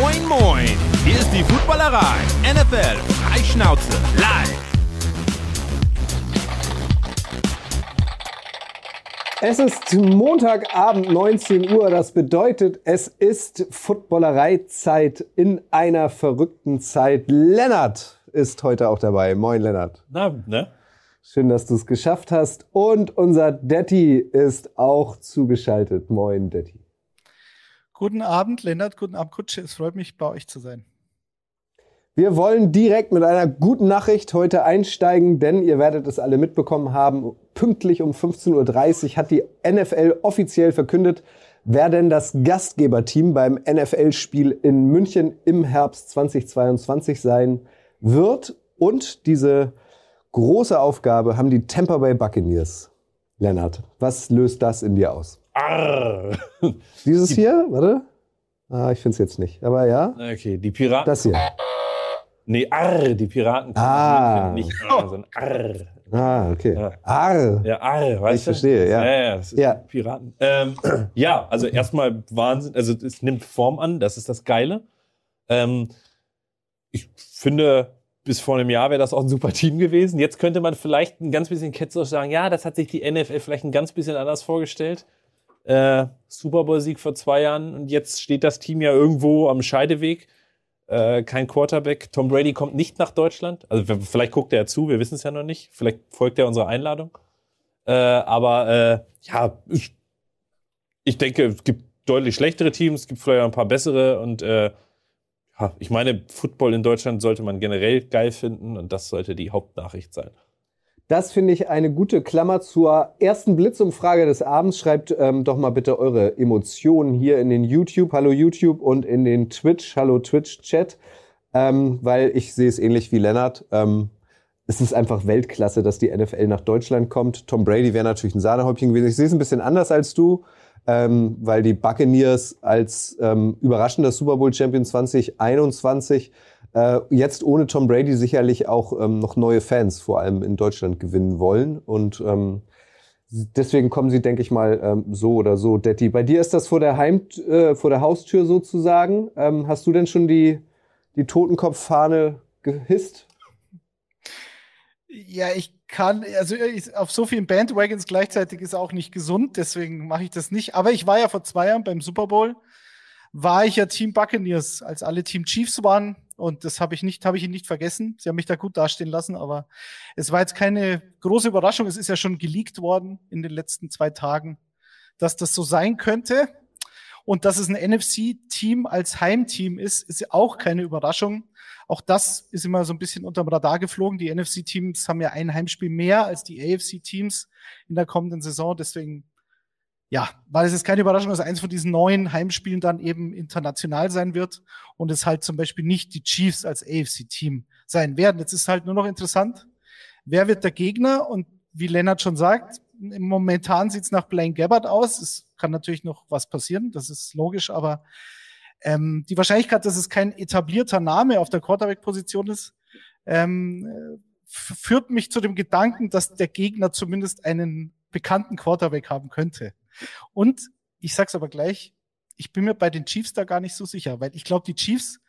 Moin, moin! Hier ist die Footballerei. NFL Freischnauze live. Es ist Montagabend 19 Uhr. Das bedeutet, es ist Footballereizeit in einer verrückten Zeit. Lennart ist heute auch dabei. Moin, Lennart. Na, ne? Schön, dass du es geschafft hast. Und unser Detti ist auch zugeschaltet. Moin, Detti. Guten Abend, Lennart. Guten Abend, Kutsche. Es freut mich, bei euch zu sein. Wir wollen direkt mit einer guten Nachricht heute einsteigen, denn ihr werdet es alle mitbekommen haben. Pünktlich um 15.30 Uhr hat die NFL offiziell verkündet, wer denn das Gastgeberteam beim NFL-Spiel in München im Herbst 2022 sein wird. Und diese große Aufgabe haben die Tampa Bay Buccaneers. Lennart, was löst das in dir aus? Arr. Dieses hier, warte. Ah, ich finde es jetzt nicht. Aber ja. Okay, die Piraten. Das hier. Nee, arr, die Piraten. Ah. Nicht arr, sondern arr. Ah, okay. Ja. Arr. Ja, arr, weißt Ich du? verstehe, ja. Ja, ja, das ist Ja. Piraten. Ähm, ja, also erstmal Wahnsinn. Also es nimmt Form an, das ist das Geile. Ähm, ich finde, bis vor einem Jahr wäre das auch ein super Team gewesen. Jetzt könnte man vielleicht ein ganz bisschen ketzerisch sagen, ja, das hat sich die NFL vielleicht ein ganz bisschen anders vorgestellt. Äh, Super Bowl-Sieg vor zwei Jahren und jetzt steht das Team ja irgendwo am Scheideweg. Äh, kein Quarterback. Tom Brady kommt nicht nach Deutschland. Also vielleicht guckt er zu, wir wissen es ja noch nicht. Vielleicht folgt er unserer Einladung. Äh, aber äh, ja, ich, ich denke, es gibt deutlich schlechtere Teams, es gibt vielleicht ein paar bessere und äh, ich meine, Football in Deutschland sollte man generell geil finden und das sollte die Hauptnachricht sein. Das finde ich eine gute Klammer zur ersten Blitzumfrage des Abends. Schreibt ähm, doch mal bitte eure Emotionen hier in den YouTube, hallo YouTube und in den Twitch, hallo Twitch-Chat, ähm, weil ich sehe es ähnlich wie Lennart. Ähm, es ist einfach Weltklasse, dass die NFL nach Deutschland kommt. Tom Brady wäre natürlich ein Sahnehäubchen gewesen. Ich sehe es ein bisschen anders als du, ähm, weil die Buccaneers als ähm, überraschender Super Bowl Champion 2021 äh, jetzt ohne Tom Brady sicherlich auch ähm, noch neue Fans, vor allem in Deutschland, gewinnen wollen. Und ähm, deswegen kommen sie, denke ich mal, ähm, so oder so. Detti, bei dir ist das vor der, Heim äh, vor der Haustür sozusagen. Ähm, hast du denn schon die, die Totenkopffahne gehisst? Ja, ich kann, also ich, auf so vielen Bandwagons gleichzeitig ist auch nicht gesund, deswegen mache ich das nicht. Aber ich war ja vor zwei Jahren beim Super Bowl, war ich ja Team Buccaneers, als alle Team Chiefs waren. Und das habe ich nicht, habe ich ihn nicht vergessen. Sie haben mich da gut dastehen lassen, aber es war jetzt keine große Überraschung. Es ist ja schon geleakt worden in den letzten zwei Tagen, dass das so sein könnte. Und dass es ein NFC-Team als Heimteam ist, ist auch keine Überraschung. Auch das ist immer so ein bisschen unterm Radar geflogen. Die NFC-Teams haben ja ein Heimspiel mehr als die AFC-Teams in der kommenden Saison. Deswegen, ja, war es jetzt keine Überraschung, dass eins von diesen neuen Heimspielen dann eben international sein wird und es halt zum Beispiel nicht die Chiefs als AFC-Team sein werden. Jetzt ist halt nur noch interessant, wer wird der Gegner? Und wie Lennart schon sagt, momentan sieht's nach Blaine Gabbard aus. Es kann natürlich noch was passieren, das ist logisch, aber ähm, die Wahrscheinlichkeit, dass es kein etablierter Name auf der Quarterback-Position ist, ähm, äh, führt mich zu dem Gedanken, dass der Gegner zumindest einen bekannten Quarterback haben könnte. Und ich sag's aber gleich, ich bin mir bei den Chiefs da gar nicht so sicher, weil ich glaube, die Chiefs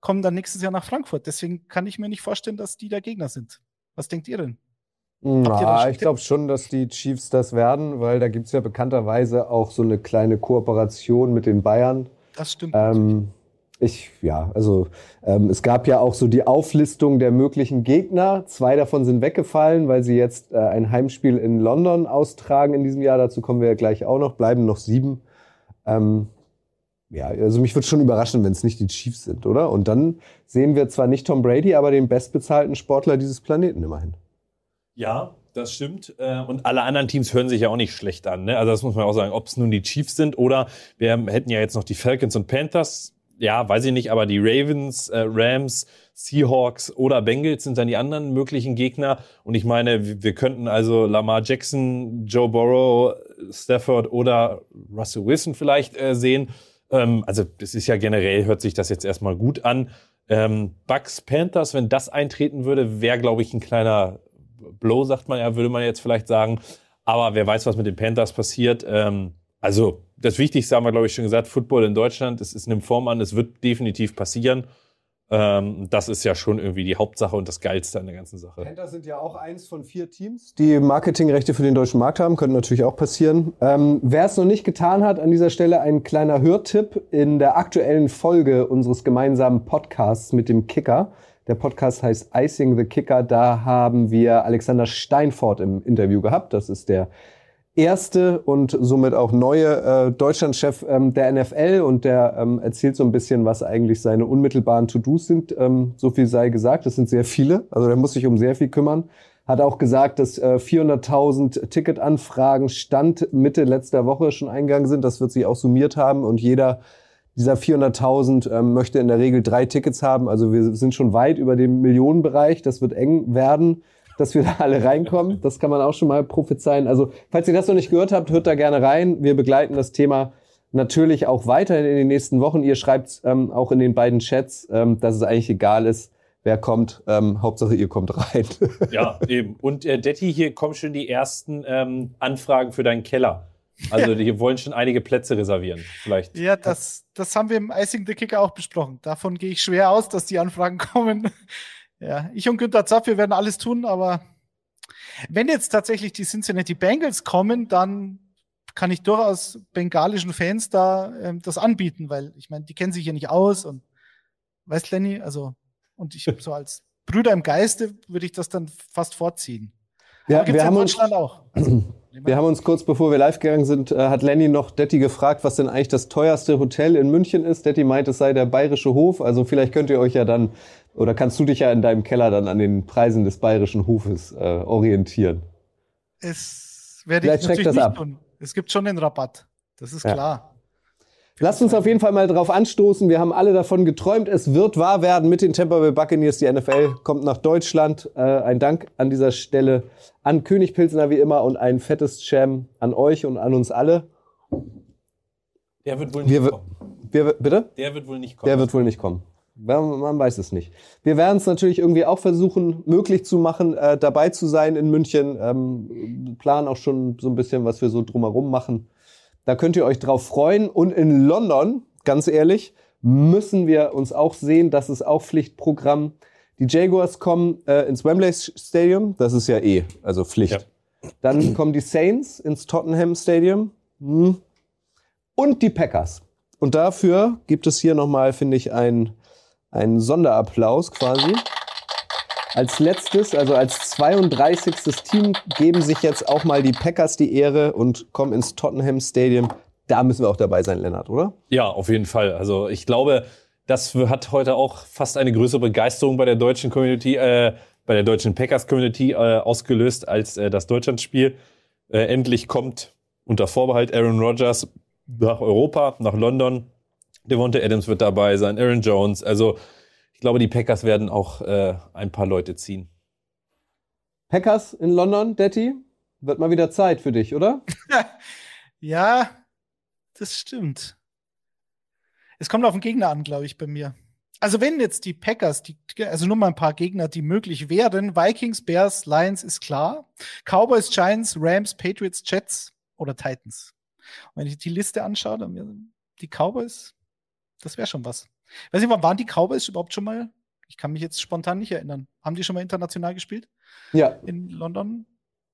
kommen dann nächstes Jahr nach Frankfurt. Deswegen kann ich mir nicht vorstellen, dass die der Gegner sind. Was denkt ihr denn? schon ich glaube schon, dass die Chiefs das werden, weil da gibt's ja bekannterweise auch so eine kleine Kooperation mit den Bayern. Das stimmt. Ähm, ich, ja, also ähm, es gab ja auch so die Auflistung der möglichen Gegner. Zwei davon sind weggefallen, weil sie jetzt äh, ein Heimspiel in London austragen in diesem Jahr. Dazu kommen wir ja gleich auch noch. Bleiben noch sieben. Ähm, ja, also mich würde schon überraschen, wenn es nicht die Chiefs sind, oder? Und dann sehen wir zwar nicht Tom Brady, aber den bestbezahlten Sportler dieses Planeten immerhin. Ja, das stimmt. Äh, Und alle anderen Teams hören sich ja auch nicht schlecht an. Ne? Also das muss man auch sagen, ob es nun die Chiefs sind oder wir hätten ja jetzt noch die Falcons und Panthers. Ja, weiß ich nicht, aber die Ravens, äh, Rams, Seahawks oder Bengals sind dann die anderen möglichen Gegner. Und ich meine, wir- könnten also Lamar Jackson, Joe Burrow, Stafford oder Russell Wilson vielleicht äh, sehen. Ähm, also das ist ja generell, hört sich das jetzt erstmal gut an. Ähm, Bucks, Panthers, wenn das eintreten würde, wäre, glaube ich, ein kleiner Blow, sagt man ja, würde man jetzt vielleicht sagen. Aber wer weiß, was mit den Panthers passiert. Ähm, also das Wichtigste haben wir, glaube ich, schon gesagt, Football in Deutschland, es, es nimmt Form an, es wird definitiv passieren. Ähm, das ist ja schon irgendwie die Hauptsache und das Geilste an der ganzen Sache. Panther sind ja auch eins von vier Teams, die Marketingrechte für den deutschen Markt haben. Könnte natürlich auch passieren. Ähm, Wer es noch nicht getan hat, an dieser Stelle ein kleiner Hörtipp in der aktuellen Folge unseres gemeinsamen Podcasts mit dem Kicker. Der Podcast heißt Icing the Kicker. Da haben wir Alexander Steinfort im Interview gehabt. Das ist der erste und somit auch neue äh, Deutschlandchef ähm, der NFL und der ähm, erzählt so ein bisschen, was eigentlich seine unmittelbaren To-Dos sind. Ähm, so viel sei gesagt, das sind sehr viele. Also der muss sich um sehr viel kümmern. Hat auch gesagt, dass äh, 400.000 Ticketanfragen Stand Mitte letzter Woche schon eingegangen sind. Das wird sich auch summiert haben und jeder dieser 400.000 ähm, möchte in der Regel drei Tickets haben. Also wir sind schon weit über dem Millionenbereich. Das wird eng werden dass wir da alle reinkommen. Das kann man auch schon mal prophezeien. Also, falls ihr das noch nicht gehört habt, hört da gerne rein. Wir begleiten das Thema natürlich auch weiterhin in den nächsten Wochen. Ihr schreibt ähm, auch in den beiden Chats, ähm, dass es eigentlich egal ist, wer kommt. Ähm, Hauptsache, ihr kommt rein. ja, eben. Und äh, Detti, hier kommen schon die ersten ähm, Anfragen für deinen Keller. Also hier wollen schon einige Plätze reservieren, vielleicht. Ja, das, das haben wir im Icing the Kicker auch besprochen. Davon gehe ich schwer aus, dass die Anfragen kommen. Ja, ich und Günther Zapf, wir werden alles tun, aber wenn jetzt tatsächlich die Cincinnati Bengals kommen, dann kann ich durchaus bengalischen Fans da ähm, das anbieten, weil ich meine, die kennen sich ja nicht aus und weißt Lenny, also und ich so als Brüder im Geiste würde ich das dann fast vorziehen. Ja, wir haben uns, auch. Wir haben uns kurz bevor wir live gegangen sind, äh, hat Lenny noch Detti gefragt, was denn eigentlich das teuerste Hotel in München ist. Detti meint, es sei der Bayerische Hof. Also vielleicht könnt ihr euch ja dann, oder kannst du dich ja in deinem Keller dann an den Preisen des Bayerischen Hofes äh, orientieren. Es werde ich natürlich das nicht ab. tun. Es gibt schon den Rabatt. Das ist ja. klar. Lasst uns auf jeden Fall mal drauf anstoßen. Wir haben alle davon geträumt. Es wird wahr werden mit den Tampa Bay Buccaneers. Die NFL kommt nach Deutschland. Äh, ein Dank an dieser Stelle an König Pilsner wie immer und ein fettes Jam an euch und an uns alle. Der wird wohl nicht wir, kommen. Wir, bitte? Der wird wohl nicht kommen. Der wird wohl nicht kommen. Man weiß es nicht. Wir werden es natürlich irgendwie auch versuchen, möglich zu machen, äh, dabei zu sein in München. Ähm, planen auch schon so ein bisschen, was wir so drumherum machen. Da könnt ihr euch drauf freuen. Und in London, ganz ehrlich, müssen wir uns auch sehen. Das ist auch Pflichtprogramm. Die Jaguars kommen äh, ins Wembley Stadium. Das ist ja eh, also Pflicht. Ja. Dann kommen die Saints ins Tottenham Stadium. Hm. Und die Packers. Und dafür gibt es hier nochmal, finde ich, einen, einen Sonderapplaus quasi. Als letztes, also als 32. Team, geben sich jetzt auch mal die Packers die Ehre und kommen ins Tottenham Stadium. Da müssen wir auch dabei sein, Lennart, oder? Ja, auf jeden Fall. Also ich glaube, das hat heute auch fast eine größere Begeisterung bei der deutschen Community, äh, bei der deutschen Packers Community äh, ausgelöst als äh, das Deutschlandspiel. Äh, endlich kommt unter Vorbehalt Aaron Rodgers nach Europa, nach London. Devonta Adams wird dabei sein, Aaron Jones. Also ich glaube, die Packers werden auch äh, ein paar Leute ziehen. Packers in London, Detti? Wird mal wieder Zeit für dich, oder? ja, das stimmt. Es kommt auf den Gegner an, glaube ich, bei mir. Also wenn jetzt die Packers, die, also nur mal ein paar Gegner, die möglich wären, Vikings, Bears, Lions ist klar, Cowboys, Giants, Rams, Patriots, Jets oder Titans. Und wenn ich die Liste anschaue, dann die Cowboys, das wäre schon was. Weiß ich, waren die Cowboys überhaupt schon mal? Ich kann mich jetzt spontan nicht erinnern. Haben die schon mal international gespielt? Ja. In London?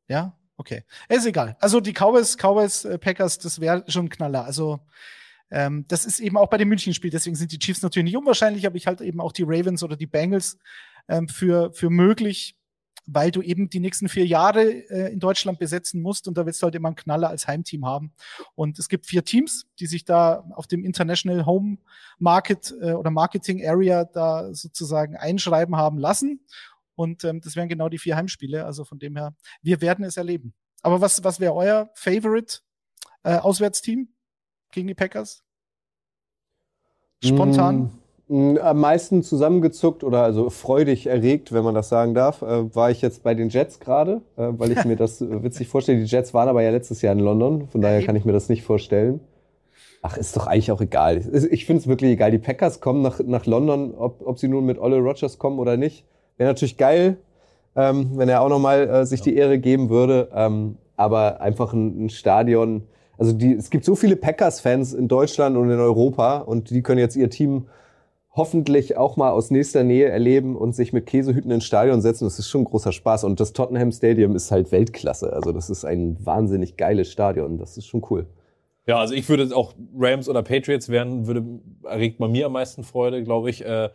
Ja, okay. Ist egal. Also die Cowboys, Cowboys, äh, Packers, das wäre schon ein Knaller. Also ähm, das ist eben auch bei dem München-Spiel. Deswegen sind die Chiefs natürlich nicht unwahrscheinlich, aber ich halte eben auch die Ravens oder die Bengals ähm, für, für möglich weil du eben die nächsten vier Jahre äh, in Deutschland besetzen musst und da willst du halt immer einen Knaller als Heimteam haben. Und es gibt vier Teams, die sich da auf dem International Home Market äh, oder Marketing Area da sozusagen einschreiben haben lassen. Und ähm, das wären genau die vier Heimspiele. Also von dem her, wir werden es erleben. Aber was, was wäre euer Favorite äh, Auswärtsteam gegen die Packers? Spontan? Mm. Am meisten zusammengezuckt oder also freudig erregt, wenn man das sagen darf, äh, war ich jetzt bei den Jets gerade, äh, weil ich mir das äh, witzig vorstelle. Die Jets waren aber ja letztes Jahr in London, von daher kann ich mir das nicht vorstellen. Ach, ist doch eigentlich auch egal. Ich finde es wirklich egal. Die Packers kommen nach, nach London, ob, ob sie nun mit Olle Rogers kommen oder nicht. Wäre natürlich geil, ähm, wenn er auch nochmal äh, sich die Ehre geben würde. Ähm, aber einfach ein, ein Stadion, Also die, es gibt so viele Packers-Fans in Deutschland und in Europa und die können jetzt ihr Team hoffentlich auch mal aus nächster Nähe erleben und sich mit Käsehüten ins Stadion setzen. Das ist schon ein großer Spaß. Und das Tottenham Stadium ist halt Weltklasse. Also das ist ein wahnsinnig geiles Stadion. Das ist schon cool. Ja, also ich würde auch Rams oder Patriots werden, würde, erregt bei mir am meisten Freude, glaube ich. Äh,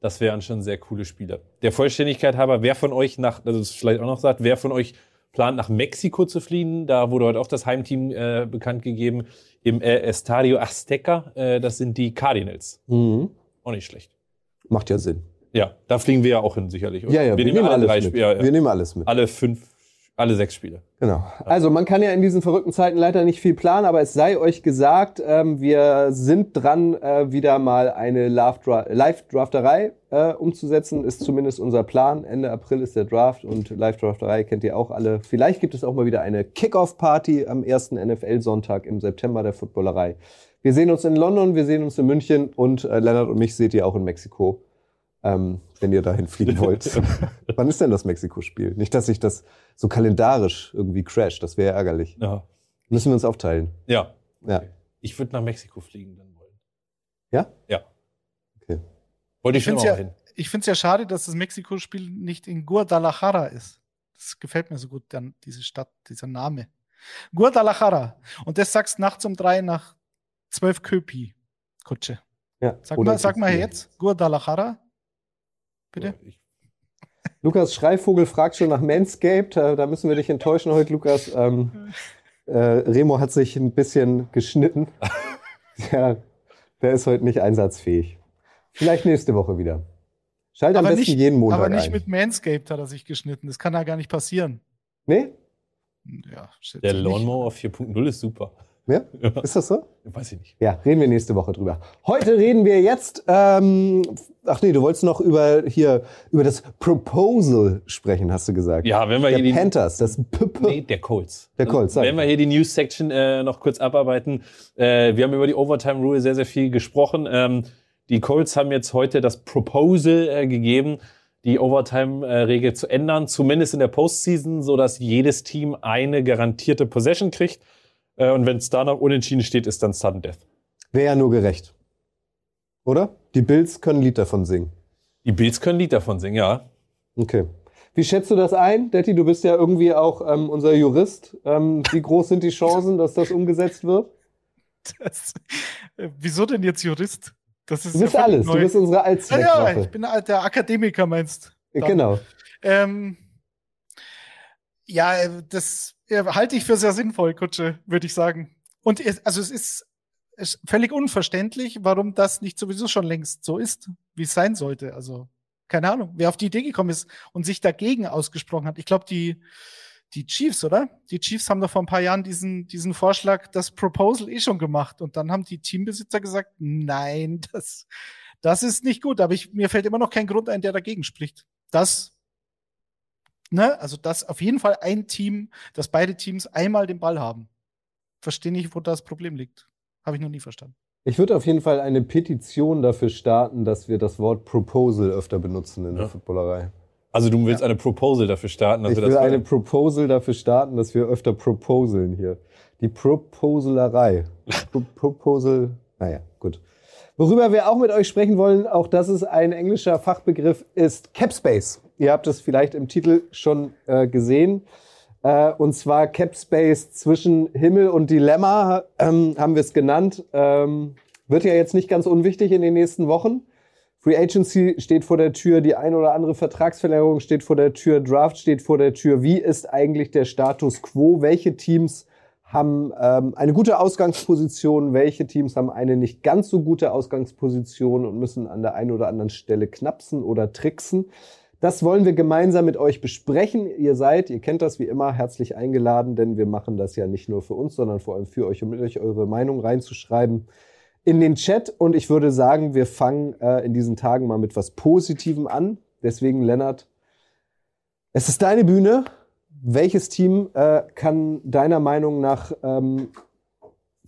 das wären schon sehr coole Spiele. Der Vollständigkeit halber, wer von euch nach, also das vielleicht auch noch sagt, wer von euch plant nach Mexiko zu fliehen? Da wurde heute auch das Heimteam äh, bekannt gegeben im äh, Estadio Azteca. Äh, das sind die Cardinals. Mhm. Auch nicht schlecht. Macht ja Sinn. Ja, da fliegen wir ja auch hin, sicherlich. oder? Ja, ja, wir, nehmen, alles drei mit. Spiele. Ja, ja. Wir nehmen alles mit. alle fünf, alle sechs Spiele. Genau. Also man kann ja in diesen verrückten Zeiten leider nicht viel planen, aber es sei euch gesagt, ähm, wir sind dran, äh, wieder mal eine Live-Dra- Live-Drafterei äh, umzusetzen, ist zumindest unser Plan. Ende April ist der Draft und Live-Drafterei kennt ihr auch alle. Vielleicht gibt es auch mal wieder eine Kickoff-Party am ersten NFL-Sonntag im September der Footballerei. Wir sehen uns in London, wir sehen uns in München und äh, Lennart und mich seht ihr auch in Mexiko, ähm, wenn ihr dahin fliegen wollt. Wann ist denn das Mexiko-Spiel? Nicht, dass sich das so kalendarisch irgendwie crasht. Das wäre ärgerlich. Ja. Müssen wir uns aufteilen. Ja. Ja. Ich würde nach Mexiko fliegen dann wollen. Ja? Ja. Okay. Wollte ich Ich schon finde auch es hin. ja, ich find's ja schade, dass das Mexiko-Spiel nicht in Guadalajara ist. Das gefällt mir so gut, dann diese Stadt, dieser Name. Guadalajara. Und das sagst nachts um drei nach zwölf Köpi, Kutsche. Ja. Sag mal, sag mal jetzt, Guadalajara. Bitte? Ja, ich, Lukas Schreivogel fragt schon nach Manscaped. Äh, Da müssen wir dich enttäuschen heute, Lukas. Ähm, äh, Remo hat sich ein bisschen geschnitten. ja, der ist heute nicht einsatzfähig. Vielleicht nächste Woche wieder. Schalt am Aber besten nicht- jeden Montag Aber nicht ein. mit Manscaped hat er sich geschnitten. Das kann ja gar nicht passieren. nee? Ja, schätze der. Lawnmower 4.0 ist super. Ja? Ist das so? Weiß ich nicht. Ja, reden wir nächste Woche drüber. Heute reden wir jetzt, ähm, ach nee, du wolltest noch über hier über das Proposal sprechen, hast du gesagt. Ja, wenn wir Der hier die. Panthers, das P -P Nee, der Colts. Der Colts, sag Wenn wir hier die News-Section äh, noch kurz abarbeiten. Äh, wir haben über die Overtime-Rule sehr, sehr viel gesprochen. Ähm, die Colts haben jetzt heute das Proposal äh, gegeben, die Overtime-Regel zu ändern, zumindest in der Postseason, so dass jedes Team eine garantierte Possession kriegt. Äh, und wenn es da noch unentschieden steht, ist dann Sudden Death. Wäre ja nur gerecht. Oder? Die Bills können ein Lied davon singen. Die Bills können ein Lied davon singen, ja. Okay. Wie schätzt du das ein, Detti? Du bist ja irgendwie auch ähm, unser Jurist. Ähm, wie groß sind die Chancen, dass das umgesetzt wird? Das, äh, wieso denn jetzt Jurist? Das ist Du bist ja alles. Du neu. bist unsere ja, ja, Allzweckwaffe. ich bin der Akademiker, meinst Ja, dann. genau. Ähm, ja, äh, das halte ich für sehr sinnvoll, Kutsche, würde ich sagen. Und es, also es ist, ist völlig unverständlich, warum das nicht sowieso schon längst so ist, wie es sein sollte. Also keine Ahnung, wer auf die Idee gekommen ist und sich dagegen ausgesprochen hat. Ich glaube, die die Chiefs, oder? Die Chiefs haben doch vor ein paar Jahren diesen diesen Vorschlag, das Proposal eh schon gemacht und dann haben die Teambesitzer gesagt, nein, das das ist nicht gut. Aber ich, mir fällt immer noch kein Grund ein, der dagegen spricht. Das ne, also dass auf jeden Fall ein Team, dass beide Teams einmal den Ball haben. Verstehe nicht, wo das Problem liegt. Habe ich noch nie verstanden. Ich würde auf jeden Fall eine Petition dafür starten, dass wir das Wort Proposal öfter benutzen in der Ja. Footballerei. Also du willst eine Proposal dafür starten, dass Ich wir will das eine Proposal dafür starten, dass wir öfter proposeln hier. Die Proposalerei. Pro Proposal, naja, gut. Worüber wir auch mit euch sprechen wollen, auch das ist ein englischer Fachbegriff, ist Capspace. Ihr habt es vielleicht im Titel schon äh, gesehen. Äh, und zwar Capspace zwischen Himmel und Dilemma ähm, haben wir es genannt. Ähm, wird ja jetzt nicht ganz unwichtig in den nächsten Wochen. Free Agency steht vor der Tür, die ein oder andere Vertragsverlängerung steht vor der Tür, Draft steht vor der Tür. Wie ist eigentlich der Status quo? Welche Teams haben ähm, eine gute Ausgangsposition? Welche Teams haben eine nicht ganz so gute Ausgangsposition und müssen an der einen oder anderen Stelle knapsen oder tricksen? Das wollen wir gemeinsam mit euch besprechen. Ihr seid, ihr kennt das wie immer, herzlich eingeladen, denn wir machen das ja nicht nur für uns, sondern vor allem für euch, um mit euch eure Meinung reinzuschreiben in den Chat. Und ich würde sagen, wir fangen äh, in diesen Tagen mal mit was Positivem an. Deswegen, Lennart, es ist deine Bühne. Welches Team äh, kann deiner Meinung nach ähm,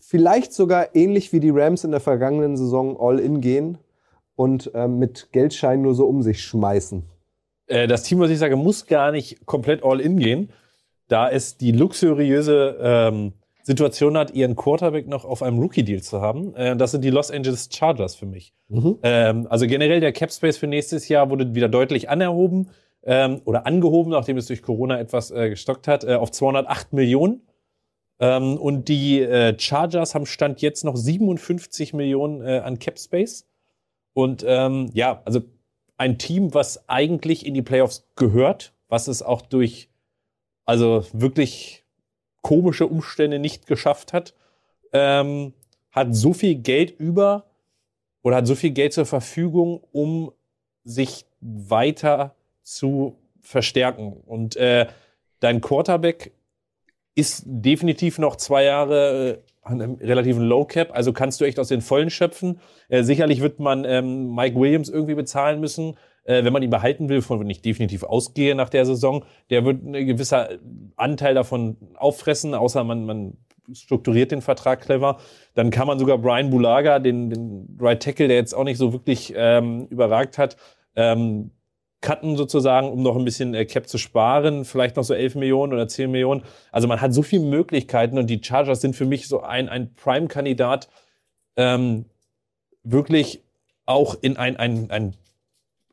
vielleicht sogar ähnlich wie die Rams in der vergangenen Saison all in gehen und ähm, mit Geldscheinen nur so um sich schmeißen? Äh, das Team, was ich sage, muss gar nicht komplett all in gehen. Da ist die luxuriöse ähm, Situation hat, ihren Quarterback noch auf einem Rookie-Deal zu haben. Äh, das sind die Los Angeles Chargers für mich. Mhm. Ähm, also generell der Cap Space für nächstes Jahr wurde wieder deutlich anerhoben ähm, oder angehoben, nachdem es durch Corona etwas äh, gestockt hat, äh, auf 208 Millionen. Ähm, und die äh, Chargers haben Stand jetzt noch 57 Millionen äh, an Cap Space. Und ähm, ja, also ein Team, was eigentlich in die Playoffs gehört, was es auch durch also wirklich komische Umstände nicht geschafft hat, ähm, hat so viel Geld über oder hat so viel Geld zur Verfügung, um sich weiter zu verstärken. Und äh, dein Quarterback ist definitiv noch zwei Jahre äh, an einem relativen Low Cap, also kannst du echt aus den Vollen schöpfen. Äh, sicherlich wird man ähm, Mike Williams irgendwie bezahlen müssen, äh, wenn man ihn behalten will, von ich definitiv ausgehe nach der Saison. Der wird ein gewisser Anteil davon auffressen, außer man, man strukturiert den Vertrag clever. Dann kann man sogar Brian Bulaga, den, den Right Tackle, der jetzt auch nicht so wirklich ähm, überragt hat, ähm, cutten sozusagen, um noch ein bisschen äh, Cap zu sparen, vielleicht noch so 11 Millionen oder 10 Millionen. Also man hat so viele Möglichkeiten und die Chargers sind für mich so ein, ein Prime-Kandidat, ähm, wirklich auch in ein, ein, ein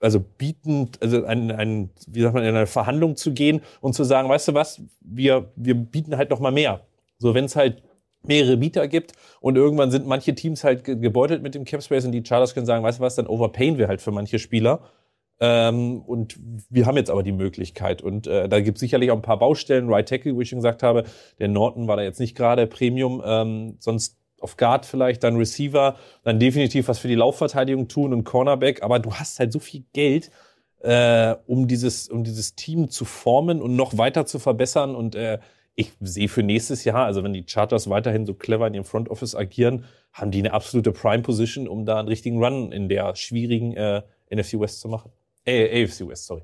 also bieten, also ein, ein, wie sagt man, in eine Verhandlung zu gehen und zu sagen, weißt du was, wir, wir bieten halt noch mal mehr. So, wenn es halt mehrere Bieter gibt und irgendwann sind manche Teams halt gebeutelt mit dem Capspace und die Charters können sagen, weißt du was, dann overpayen wir halt für manche Spieler ähm, und wir haben jetzt aber die Möglichkeit. Und äh, da gibt es sicherlich auch ein paar Baustellen. Right Tackle, wo ich schon gesagt habe, der Norton war da jetzt nicht gerade Premium. Ähm, sonst auf Guard vielleicht, dann Receiver, dann definitiv was für die Laufverteidigung tun und Cornerback. Aber du hast halt so viel Geld, äh, um dieses, um dieses Team zu formen und noch weiter zu verbessern. Und äh, ich sehe für nächstes Jahr, also wenn die Charters weiterhin so clever in ihrem Front Office agieren, haben die eine absolute Prime Position, um da einen richtigen Run in der schwierigen äh, NFC West zu machen. Äh, AFC West, sorry.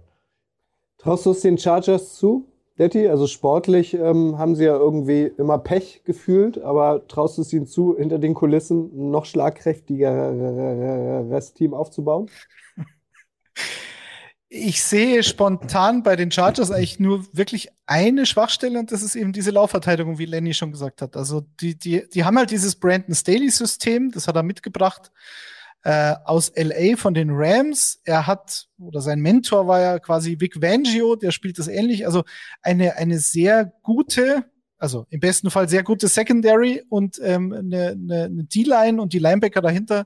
Traust du es den Chargers zu, Detti? Also sportlich ähm, haben sie ja irgendwie immer Pech gefühlt, aber traust du es ihnen zu, hinter den Kulissen ein noch schlagkräftigeres Team aufzubauen? Ich sehe spontan bei den Chargers eigentlich nur wirklich eine Schwachstelle und das ist eben diese Laufverteidigung, wie Lenny schon gesagt hat. Also die, die, die haben halt dieses Brandon Staley-System, das hat er mitgebracht äh, aus LA von den Rams. Er hat, oder sein Mentor war ja quasi Vic Vangio, der spielt das ähnlich. Also eine, eine sehr gute, also im besten Fall sehr gute Secondary und ähm, eine, eine, eine D-Line und die Linebacker dahinter,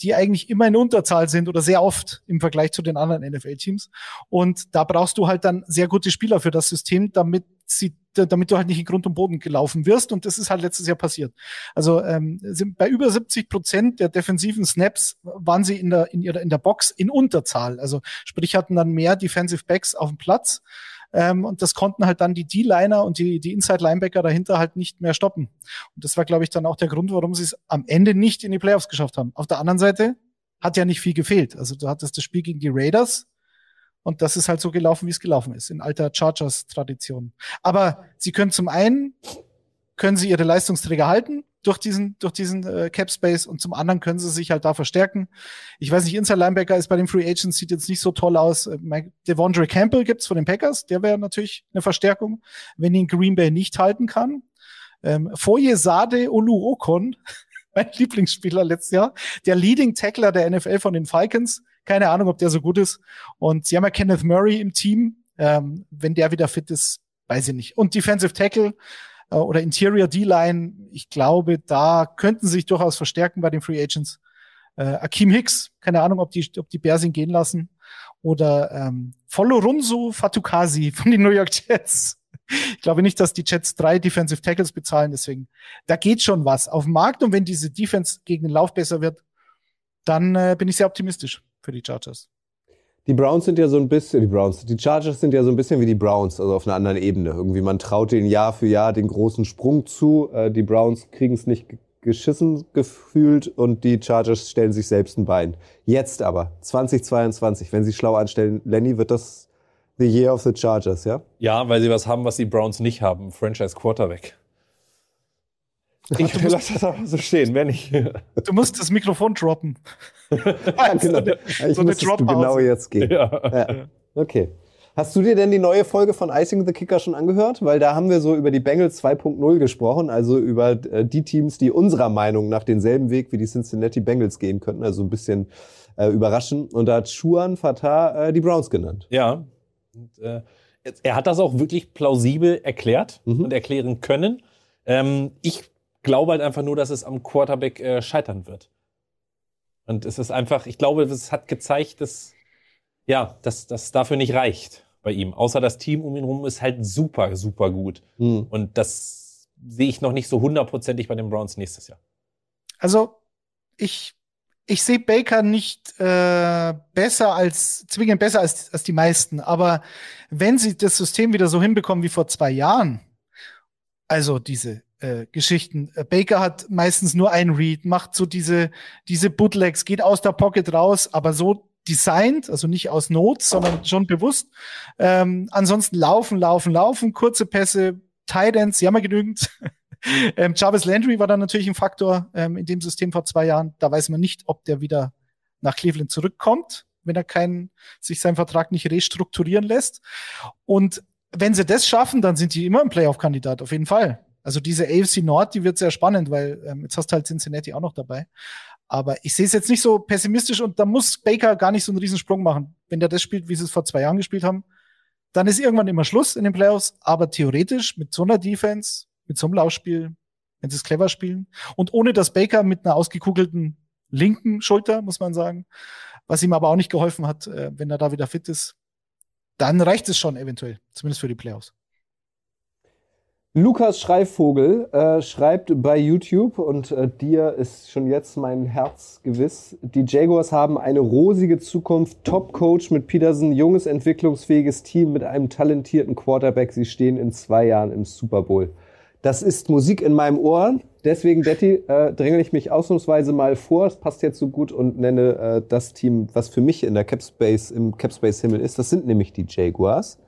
die eigentlich immer in Unterzahl sind oder sehr oft im Vergleich zu den anderen NFL-Teams. Und da brauchst du halt dann sehr gute Spieler für das System, damit sie, damit du halt nicht in Grund und Boden gelaufen wirst. Und das ist halt letztes Jahr passiert. Also ähm, sind bei über 70 Prozent der defensiven Snaps waren sie in der in ihrer in der Box in Unterzahl. Also sprich hatten dann mehr Defensive Backs auf dem Platz. Ähm, und das konnten halt dann die D-Liner und die, die Inside-Linebacker dahinter halt nicht mehr stoppen. Und das war, glaube ich, dann auch der Grund, warum sie es am Ende nicht in die Playoffs geschafft haben. Auf der anderen Seite hat ja nicht viel gefehlt. Also du hattest das Spiel gegen die Raiders und das ist halt so gelaufen, wie es gelaufen ist, in alter Chargers-Tradition. Aber sie können zum einen, können sie ihre Leistungsträger halten, durch diesen, durch diesen äh, Cap Space und zum anderen können sie sich halt da verstärken. Ich weiß nicht, Inside Linebacker ist bei den Free Agents, sieht jetzt nicht so toll aus. Äh, Devondre Campbell gibt's von den Packers, der wäre natürlich eine Verstärkung, wenn ihn Green Bay nicht halten kann. Ähm, Foyesade Oluokon, mein Lieblingsspieler letztes Jahr, der Leading Tackler der NFL von den Falcons. Keine Ahnung, ob der so gut ist. Und sie haben ja Kenneth Murray im Team. Ähm, wenn der wieder fit ist, weiß ich nicht. Und Defensive Tackle, äh, oder Interior D-Line. Ich glaube, da könnten sie sich durchaus verstärken bei den Free Agents. Äh, Akeem Hicks, keine Ahnung, ob die, ob die Bears ihn gehen lassen. Oder ähm, Folorunso Fatukasi von den New York Jets. Ich glaube nicht, dass die Jets drei Defensive Tackles bezahlen, deswegen, da geht schon was auf dem Markt und wenn diese Defense gegen den Lauf besser wird, dann äh, bin ich sehr optimistisch für die Chargers. Die Browns sind ja so ein bisschen, die Browns, die Chargers sind ja so ein bisschen wie die Browns, also auf einer anderen Ebene. Irgendwie, man traut denen Jahr für Jahr den großen Sprung zu. Äh, die Browns kriegen es nicht geschissen gefühlt und die Chargers stellen sich selbst ein Bein. Jetzt aber, 2022, wenn sie schlau anstellen, Lenny, wird das the year of the Chargers, ja? Ja, weil sie was haben, was die Browns nicht haben. Franchise Quarterback. Ich lasse das einfach so stehen, wenn ich. Du musst das Mikrofon droppen. ja, genau. Ich so muss genau jetzt gehen. Ja. ja. Okay. Hast du dir denn die neue Folge von Icing the Kicker schon angehört? Weil da haben wir so über die Bengals 2.0 gesprochen, also über äh, die Teams, die unserer Meinung nach denselben Weg wie die Cincinnati Bengals gehen könnten, also ein bisschen äh, überraschen. Und da hat Schuan Fatah äh, die Browns genannt. Ja. Und, äh, er hat das auch wirklich plausibel erklärt mhm. und erklären können. Ähm, ich glaube halt einfach nur, dass es am Quarterback äh, scheitern wird. Und es ist einfach, ich glaube, es hat gezeigt, dass ja, dass das dafür nicht reicht bei ihm. Außer das Team um ihn herum ist halt super, super gut. Mhm. Und das sehe ich noch nicht so hundertprozentig bei den Browns nächstes Jahr. Also ich ich sehe Baker nicht äh, besser als zwingend besser als, als die meisten, aber wenn sie das System wieder so hinbekommen wie vor zwei Jahren, also diese äh, Geschichten. Äh, Baker hat meistens nur ein Read, macht so diese, diese Bootlegs, geht aus der Pocket raus, aber so designt, also nicht aus Not, sondern schon bewusst. Ähm, ansonsten laufen, laufen, laufen, kurze Pässe, Tight Ends, ja genügend. ähm, Jarvis Landry war dann natürlich ein Faktor ähm, in dem System vor zwei Jahren. Da weiß man nicht, ob der wieder nach Cleveland zurückkommt, wenn er keinen, sich seinen Vertrag nicht restrukturieren lässt. Und wenn sie das schaffen, dann sind die immer ein Playoff-Kandidat, auf jeden Fall. Also diese AFC Nord, die wird sehr spannend, weil ähm, jetzt hast du halt Cincinnati auch noch dabei. Aber ich sehe es jetzt nicht so pessimistisch und da muss Baker gar nicht so einen Riesensprung machen. Wenn der das spielt, wie sie es vor zwei Jahren gespielt haben, dann ist irgendwann immer Schluss in den Playoffs. Aber theoretisch mit so einer Defense, mit so einem Laufspiel, wenn sie es clever spielen und ohne dass Baker mit einer ausgekugelten linken Schulter, muss man sagen, was ihm aber auch nicht geholfen hat, äh, wenn er da wieder fit ist, dann reicht es schon eventuell, zumindest für die Playoffs. Lukas Schreivogel äh, schreibt bei YouTube und äh, dir ist schon jetzt mein Herz gewiss. Die Jaguars haben eine rosige Zukunft, Top-Coach mit Peterson, junges, entwicklungsfähiges Team mit einem talentierten Quarterback. Sie stehen in zwei Jahren im Super Bowl. Das ist Musik in meinem Ohr. Deswegen, Betty, äh, dränge ich mich ausnahmsweise mal vor. Es passt jetzt so gut und nenne äh, das Team, was für mich in der Capspace, im Capspace-Himmel ist. Das sind nämlich die Jaguars.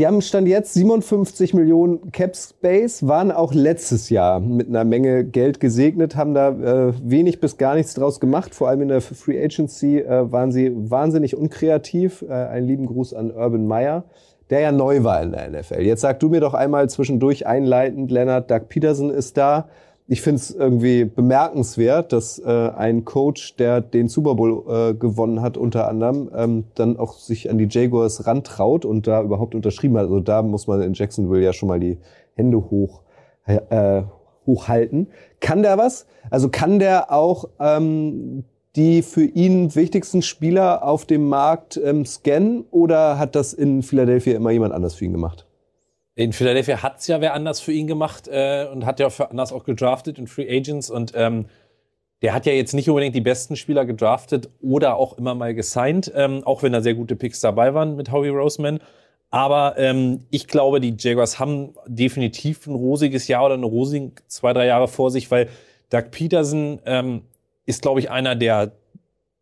Die haben Stand jetzt 57 Millionen Cap Space, waren auch letztes Jahr mit einer Menge Geld gesegnet, haben da äh, wenig bis gar nichts draus gemacht. Vor allem in der Free Agency äh, waren sie wahnsinnig unkreativ. Äh, einen lieben Gruß an Urban Meyer, der ja neu war in der NFL. Jetzt sag du mir doch einmal zwischendurch einleitend, Leonard Doug Peterson ist da ich finde es irgendwie bemerkenswert, dass äh, ein Coach, der den Super Bowl äh, gewonnen hat, unter anderem, ähm, dann auch sich an die Jaguars rantraut und da überhaupt unterschrieben hat. Also da muss man in Jacksonville ja schon mal die Hände hoch äh, hochhalten. Kann der was? Also kann der auch ähm, die für ihn wichtigsten Spieler auf dem Markt ähm, scannen oder hat das in Philadelphia immer jemand anders für ihn gemacht? In Philadelphia hat's ja wer anders für ihn gemacht äh, und hat ja für anders auch gedraftet in Free Agents und ähm, der hat ja jetzt nicht unbedingt die besten Spieler gedraftet oder auch immer mal gesigned, ähm, auch wenn da sehr gute Picks dabei waren mit Howie Roseman. Aber ähm, ich glaube, die Jaguars haben definitiv ein rosiges Jahr oder eine rosigen zwei, drei Jahre vor sich, weil Doug Peterson ähm, ist, glaube ich, einer der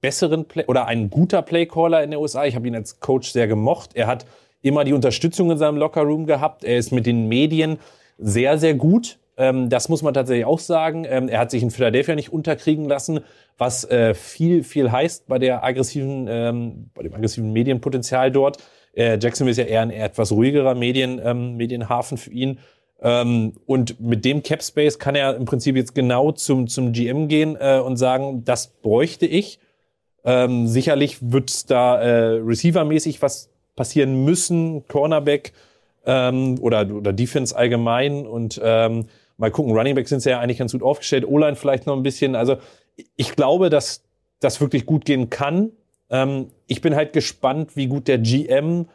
besseren Play oder ein guter Playcaller in der USA. Ich habe ihn als Coach sehr gemocht. Er hat immer die Unterstützung in seinem Lockerroom gehabt. Er ist mit den Medien sehr, sehr gut. Ähm, das muss man tatsächlich auch sagen. Ähm, er hat sich in Philadelphia nicht unterkriegen lassen, was äh, viel, viel heißt bei der aggressiven, ähm, bei dem aggressiven Medienpotenzial dort. Äh, Jacksonville ist ja eher ein etwas ruhigerer Medien, ähm, Medienhafen für ihn. Ähm, und mit dem Cap Space kann er im Prinzip jetzt genau zum, zum GM gehen äh, und sagen, das bräuchte ich. Ähm, sicherlich wird da äh, receivermäßig was passieren müssen, Cornerback ähm, oder, oder Defense allgemein und ähm, mal gucken, Running Back sind sie ja eigentlich ganz gut aufgestellt, O-Line vielleicht noch ein bisschen. Also ich glaube, dass das wirklich gut gehen kann. Ähm, ich bin halt gespannt, wie gut der GM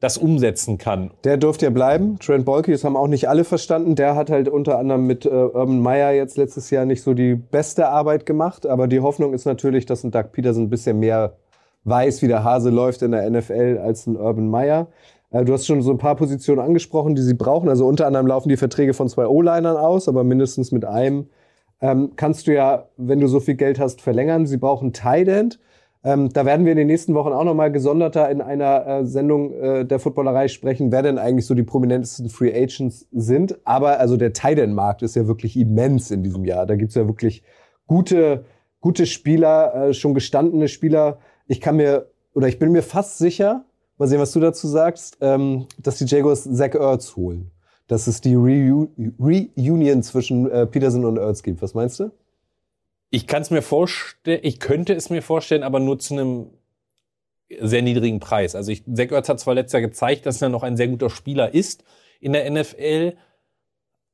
das umsetzen kann. Der dürfte ja bleiben. Trent Bolke, das haben auch nicht alle verstanden. Der hat halt unter anderem mit äh, Urban Meyer jetzt letztes Jahr nicht so die beste Arbeit gemacht. Aber die Hoffnung ist natürlich, dass ein Doug Peterson ein bisschen mehr weiß, wie der Hase läuft in der NFL als ein Urban Meyer. Äh, du hast schon so ein paar Positionen angesprochen, die sie brauchen. Also unter anderem laufen die Verträge von zwei O-Linern aus, aber mindestens mit einem ähm, kannst du ja, wenn du so viel Geld hast, verlängern. Sie brauchen Tight End. Ähm, da werden wir in den nächsten Wochen auch nochmal gesonderter in einer äh, Sendung äh, der Footballerei sprechen, wer denn eigentlich so die prominentesten Free Agents sind. Aber also der Tight End Markt ist ja wirklich immens in diesem Jahr. Da gibt's ja wirklich gute, gute Spieler, äh, schon gestandene Spieler, ich kann mir oder ich bin mir fast sicher, mal sehen, was du dazu sagst, ähm, dass die Jaguars Zach Ertz holen. Dass es die Reu Reunion zwischen äh, Peterson und Ertz gibt. Was meinst du? Ich kann es mir vorstellen, ich könnte es mir vorstellen, aber nur zu einem sehr niedrigen Preis. Also ich, Zach Ertz hat zwar letztes Jahr gezeigt, dass er noch ein sehr guter Spieler ist in der NFL,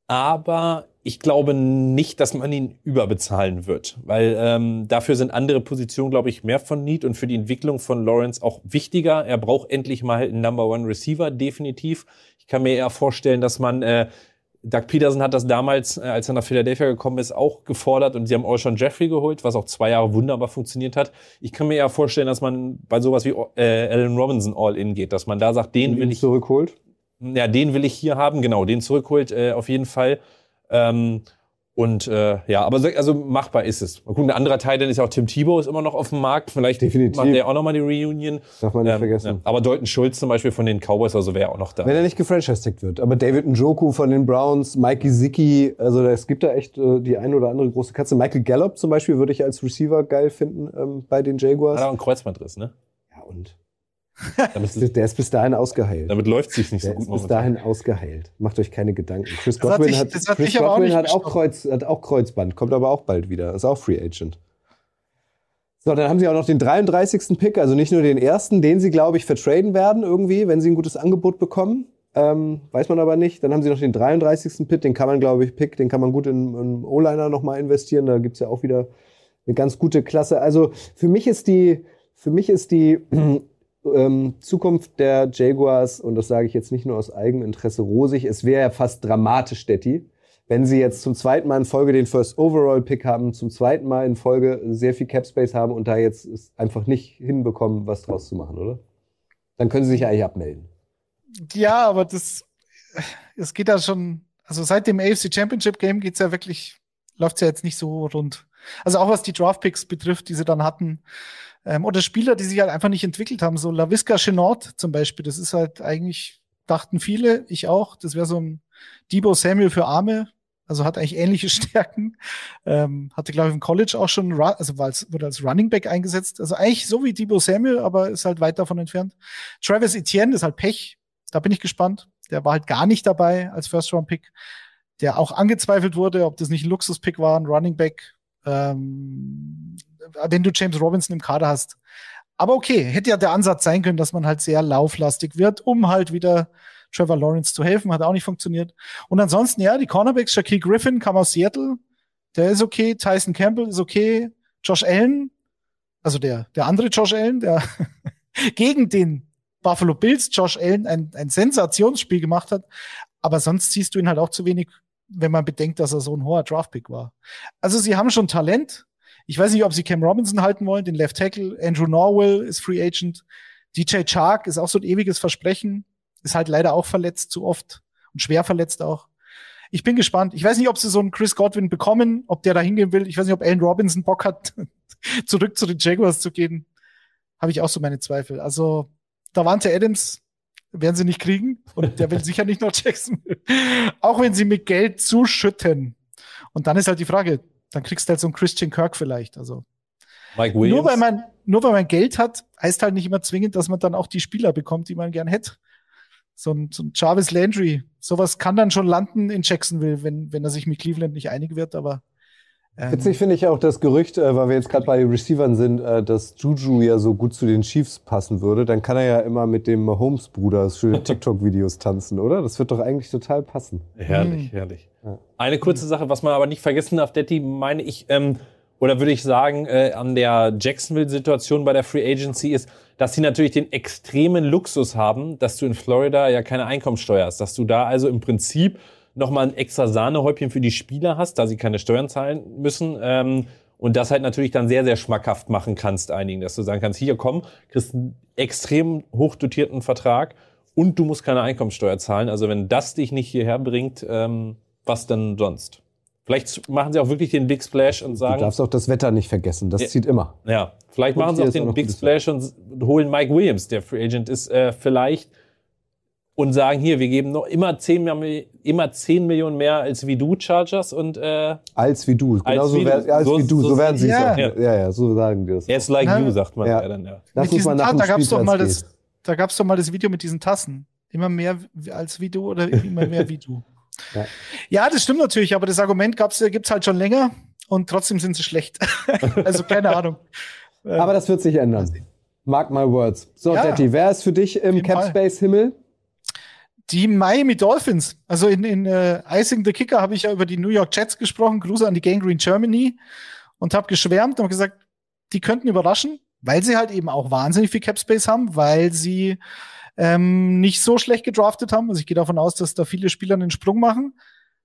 aber ich glaube nicht, dass man ihn überbezahlen wird, weil ähm, dafür sind andere Positionen, glaube ich, mehr von Need und für die Entwicklung von Lawrence auch wichtiger. Er braucht endlich mal einen Number One Receiver, definitiv. Ich kann mir eher vorstellen, dass man äh, Doug Peterson hat das damals, äh, als er nach Philadelphia gekommen ist, auch gefordert und sie haben Alshon Jeffrey geholt, was auch zwei Jahre wunderbar funktioniert hat. Ich kann mir eher vorstellen, dass man bei sowas wie äh, Allen Robinson All-In geht, dass man da sagt, den will ich zurückholt. Ja, den will ich hier haben, genau, den zurückholt äh, auf jeden Fall. Ähm, und äh, ja, aber so, also machbar ist es. Mal gucken, ein anderer Teil, dann ist ja auch Tim Thibault ist immer noch auf dem Markt. Vielleicht Definitiv. macht er auch nochmal die Reunion. Darf man nicht Ähm, vergessen. ja. Aber Dalton Schulz zum Beispiel von den Cowboys, also wäre auch noch da. Wenn er nicht gefranchised wird. Aber David Njoku von den Browns, Mikey Zicki, also es gibt da echt äh, die eine oder andere große Katze. Michael Gallup zum Beispiel würde ich als Receiver geil finden ähm, bei den Hat Jaguars. auch einen Kreuzbandriss, ne? Ja, und? Damit, Der ist bis dahin ausgeheilt. damit läuft es sich nicht so Der gut ist bis dahin ausgeheilt. Macht euch keine Gedanken. Chris Das Godwin hat, Chris auch Godwin nicht hat, auch gestoppt. Kreuz, hat auch Kreuzband, kommt aber auch bald wieder. Ist auch Free Agent. So, dann haben sie auch noch den 33. Pick, also nicht nur den ersten, den sie, glaube ich, vertraden werden irgendwie, wenn sie ein gutes Angebot bekommen. Ähm, weiß man aber nicht. Dann haben sie noch den 33. Pick, den kann man, glaube ich, Pick, den kann man gut in, in O-Liner nochmal investieren. Da gibt's ja auch wieder eine ganz gute Klasse. Also für mich ist die, für mich ist die ähm, Zukunft der Jaguars, und das sage ich jetzt nicht nur aus eigenem Interesse, rosig. Es wäre ja fast dramatisch, Detti, wenn sie jetzt zum zweiten Mal in Folge den First Overall Pick haben, zum zweiten Mal in Folge sehr viel Cap Space haben und da jetzt einfach nicht hinbekommen, was draus zu machen, oder? Dann können sie sich eigentlich abmelden. Ja, aber das, es geht ja schon, also seit dem AFC Championship Game geht's ja wirklich, läuft's ja jetzt nicht so rund. Also auch was die Draftpicks betrifft, die sie dann hatten. Ähm, oder Spieler, die sich halt einfach nicht entwickelt haben. So LaVisca Chenort zum Beispiel, das ist halt eigentlich, dachten viele, ich auch, das wäre so ein Debo Samuel für Arme. Also hat eigentlich ähnliche Stärken. Ähm, hatte, glaube ich, im College auch schon, also war als, wurde als Running Back eingesetzt. Also eigentlich so wie Debo Samuel, aber ist halt weit davon entfernt. Travis Etienne ist halt Pech. Da bin ich gespannt. Der war halt gar nicht dabei als First-Round-Pick, der auch angezweifelt wurde, ob das nicht ein Luxus-Pick war, ein Running Back, ähm, wenn du James Robinson im Kader hast. Aber okay, hätte ja der Ansatz sein können, dass man halt sehr lauflastig wird, um halt wieder Trevor Lawrence zu helfen. Hat auch nicht funktioniert. Und ansonsten, ja, die Cornerbacks, Shaquille Griffin kam aus Seattle. Der ist okay. Tyson Campbell ist okay. Josh Allen, also der, der andere Josh Allen, der gegen den Buffalo Bills Josh Allen ein, ein Sensationsspiel gemacht hat. Aber sonst siehst du ihn halt auch zu wenig, wenn man bedenkt, dass er so ein hoher Draftpick war. Also sie haben schon Talent. Ich weiß nicht, ob sie Cam Robinson halten wollen, den Left Tackle. Andrew Norwell ist Free Agent. DJ Chark ist auch so ein ewiges Versprechen. Ist halt leider auch verletzt, zu oft. Und schwer verletzt auch. Ich bin gespannt. Ich weiß nicht, ob sie so einen Chris Godwin bekommen, ob der da hingehen will. Ich weiß nicht, ob Allen Robinson Bock hat, zurück zu den Jaguars zu gehen. Habe ich auch so meine Zweifel. Also, Davante Adams werden sie nicht kriegen. Und der will sicher nicht nach Jacksonville. Auch wenn sie mit Geld zuschütten. Und dann ist halt die Frage, dann kriegst du halt so einen Christian Kirk vielleicht. Also, Mike Williams. nur weil man, nur weil man Geld hat, heißt halt nicht immer zwingend, dass man dann auch die Spieler bekommt, die man gern hätte. So ein, so ein Jarvis Landry, sowas kann dann schon landen in Jacksonville, wenn, wenn er sich mit Cleveland nicht einig wird, aber Witzig finde ich auch das Gerücht, äh, weil wir jetzt gerade bei Receivern sind, äh, dass Juju ja so gut zu den Chiefs passen würde. Dann kann er ja immer mit dem Mahomes-Bruder schöne TikTok-Videos tanzen, oder? Das wird doch eigentlich total passen. Herrlich, Hm. herrlich. Ja. Eine kurze Sache, was man aber nicht vergessen darf, Detti, meine ich, ähm, oder würde ich sagen, äh, an der Jacksonville-Situation bei der Free Agency ist, dass sie natürlich den extremen Luxus haben, dass du in Florida ja keine Einkommensteuer hast, dass du da also im Prinzip nochmal ein extra Sahnehäubchen für die Spieler hast, da sie keine Steuern zahlen müssen. Ähm, und das halt natürlich dann sehr, sehr schmackhaft machen kannst einigen, dass du sagen kannst, hier komm, kriegst einen extrem hochdotierten Vertrag und du musst keine Einkommensteuer zahlen. Also wenn das dich nicht hierher bringt, ähm, was denn sonst? Vielleicht machen sie auch wirklich den Big Splash und Du sagen, darfst auch das Wetter nicht vergessen, das Ja. zieht immer. ja, vielleicht Und machen sie auch auch den noch Big Splash und holen Mike Williams, der Free Agent ist, äh, vielleicht und sagen, hier, wir geben noch immer 10, immer 10 Millionen mehr als wie du, Chargers und äh, Als wie du. Genau so, als So- wie du. So, so- werden sie es Ja. auch. Ja. ja, so sagen die es. It's like Na, you, sagt man ja. ja, dann, ja. Lass Mit uns mal nach Ta- dem da gab's doch mal das, da gab's doch mal das Video mit diesen Tassen. Immer mehr als wie du oder immer mehr wie du. Ja. Ja, das stimmt natürlich, aber das Argument gab's, äh, gibt's halt schon länger und trotzdem sind sie schlecht. also keine Ahnung. Aber das wird sich ändern. Mark my words. So, Ja. Detti, wer ist für dich im. Capspace-Himmel? Die Miami Dolphins. Also in, in äh, Icing the Kicker habe ich ja über die New York Jets gesprochen. Grüße an die Gangrene Germany und habe geschwärmt und gesagt, die könnten überraschen, weil sie halt eben auch wahnsinnig viel Cap Space haben, weil sie ähm, nicht so schlecht gedraftet haben. Also ich gehe davon aus, dass da viele Spieler einen Sprung machen.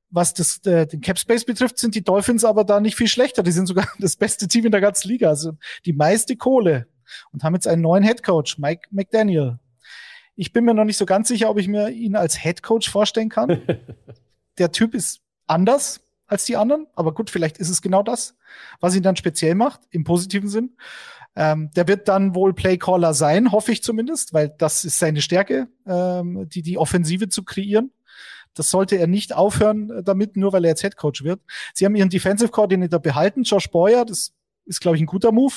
Was das, äh, den Cap Space betrifft, sind die Dolphins aber da nicht viel schlechter. Die sind sogar das beste Team in der ganzen Liga. Also die meiste Kohle und haben jetzt einen neuen Head Coach, Mike McDaniel. Ich bin mir noch nicht so ganz sicher, ob ich mir ihn als Head Coach vorstellen kann. Der Typ ist anders als die anderen, aber gut, vielleicht ist es genau das, was ihn dann speziell macht, im positiven Sinn. Ähm, der wird dann wohl Playcaller sein, hoffe ich zumindest, weil das ist seine Stärke, ähm, die, die Offensive zu kreieren. Das sollte er nicht aufhören äh, damit, nur weil er jetzt Head Coach wird. Sie haben ihren Defensive Coordinator behalten, Josh Boyer, das ist, glaube ich, ein guter Move.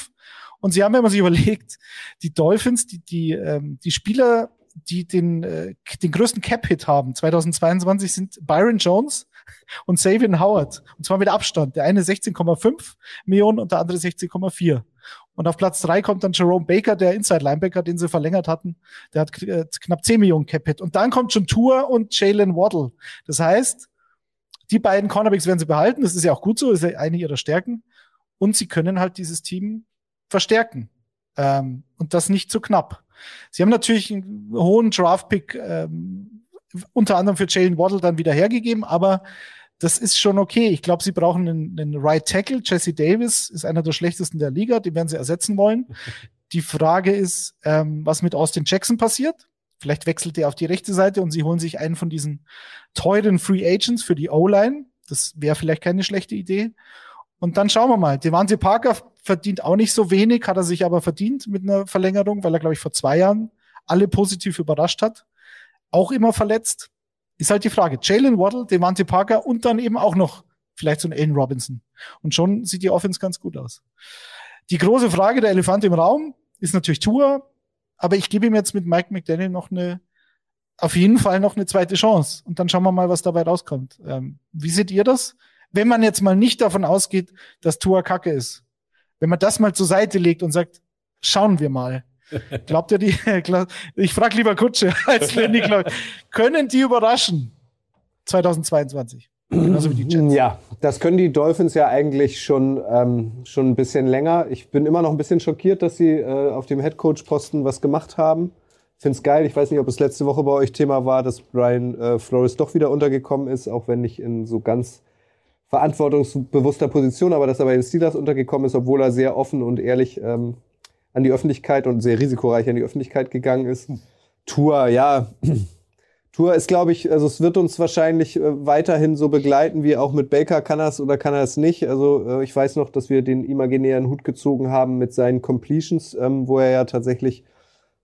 Und sie haben, wenn man sich überlegt, die Dolphins, die, die, ähm, die Spieler, die den, äh, den größten Cap-Hit haben, 2022 sind Byron Jones und Savian Howard. Und zwar mit Abstand. Der eine 16,5 Millionen und der andere 16,4. Und auf Platz drei kommt dann Jerome Baker, der Inside Linebacker, den sie verlängert hatten. Der hat äh, knapp 10 Millionen Cap-Hit. Und dann kommt schon Tour und Jalen Waddle. Das heißt, die beiden Cornerbacks werden sie behalten. Das ist ja auch gut so, das ist ja eine ihrer Stärken. Und sie können halt dieses Team verstärken. Ähm, und das nicht zu knapp. Sie haben natürlich einen hohen Draft-Pick ähm, unter anderem für Jalen Waddle dann wieder hergegeben, aber das ist schon okay. Ich glaube, sie brauchen einen, einen Right Tackle. Jesse Davis ist einer der schlechtesten der Liga, den werden sie ersetzen wollen. Die Frage ist, ähm, was mit Austin Jackson passiert. Vielleicht wechselt er auf die rechte Seite und sie holen sich einen von diesen teuren Free Agents für die O-Line. Das wäre vielleicht keine schlechte Idee. Und dann schauen wir mal. Devante Parker verdient auch nicht so wenig, hat er sich aber verdient mit einer Verlängerung, weil er, glaube ich, vor zwei Jahren alle positiv überrascht hat. Auch immer verletzt. Ist halt die Frage. Jalen Waddle, Devante Parker und dann eben auch noch vielleicht so ein Allen Robinson. Und schon sieht die Offense ganz gut aus. Die große Frage, der Elefant im Raum, ist natürlich Tour. Aber ich gebe ihm jetzt mit Mike McDaniel noch eine, auf jeden Fall noch eine zweite Chance. Und dann schauen wir mal, was dabei rauskommt. Ähm, wie seht ihr das? Wenn man jetzt mal nicht davon ausgeht, dass Tour Kacke ist. Wenn man das mal zur Seite legt und sagt, schauen wir mal. Glaubt ihr die, ich frage lieber Kutsche als Lenny, glaub, können die überraschen? 2022. Genauso wie die Jets. Ja, das können die Dolphins ja eigentlich schon, ähm, schon ein bisschen länger. Ich bin immer noch ein bisschen schockiert, dass sie äh, auf dem Headcoach-Posten was gemacht haben. Find's geil. Ich weiß nicht, ob es letzte Woche bei euch Thema war, dass Brian äh, Flores doch wieder untergekommen ist, auch wenn nicht in so ganz verantwortungsbewusster Position, aber dass er bei den Steelers untergekommen ist, obwohl er sehr offen und ehrlich ähm, an die Öffentlichkeit und sehr risikoreich an die Öffentlichkeit gegangen ist. Tour, ja, Tour ist, glaube ich, also es wird uns wahrscheinlich äh, weiterhin so begleiten, wie auch mit Baker kann er es oder kann er es nicht. Also äh, ich weiß noch, dass wir den imaginären Hut gezogen haben mit seinen Completions, ähm, wo er ja tatsächlich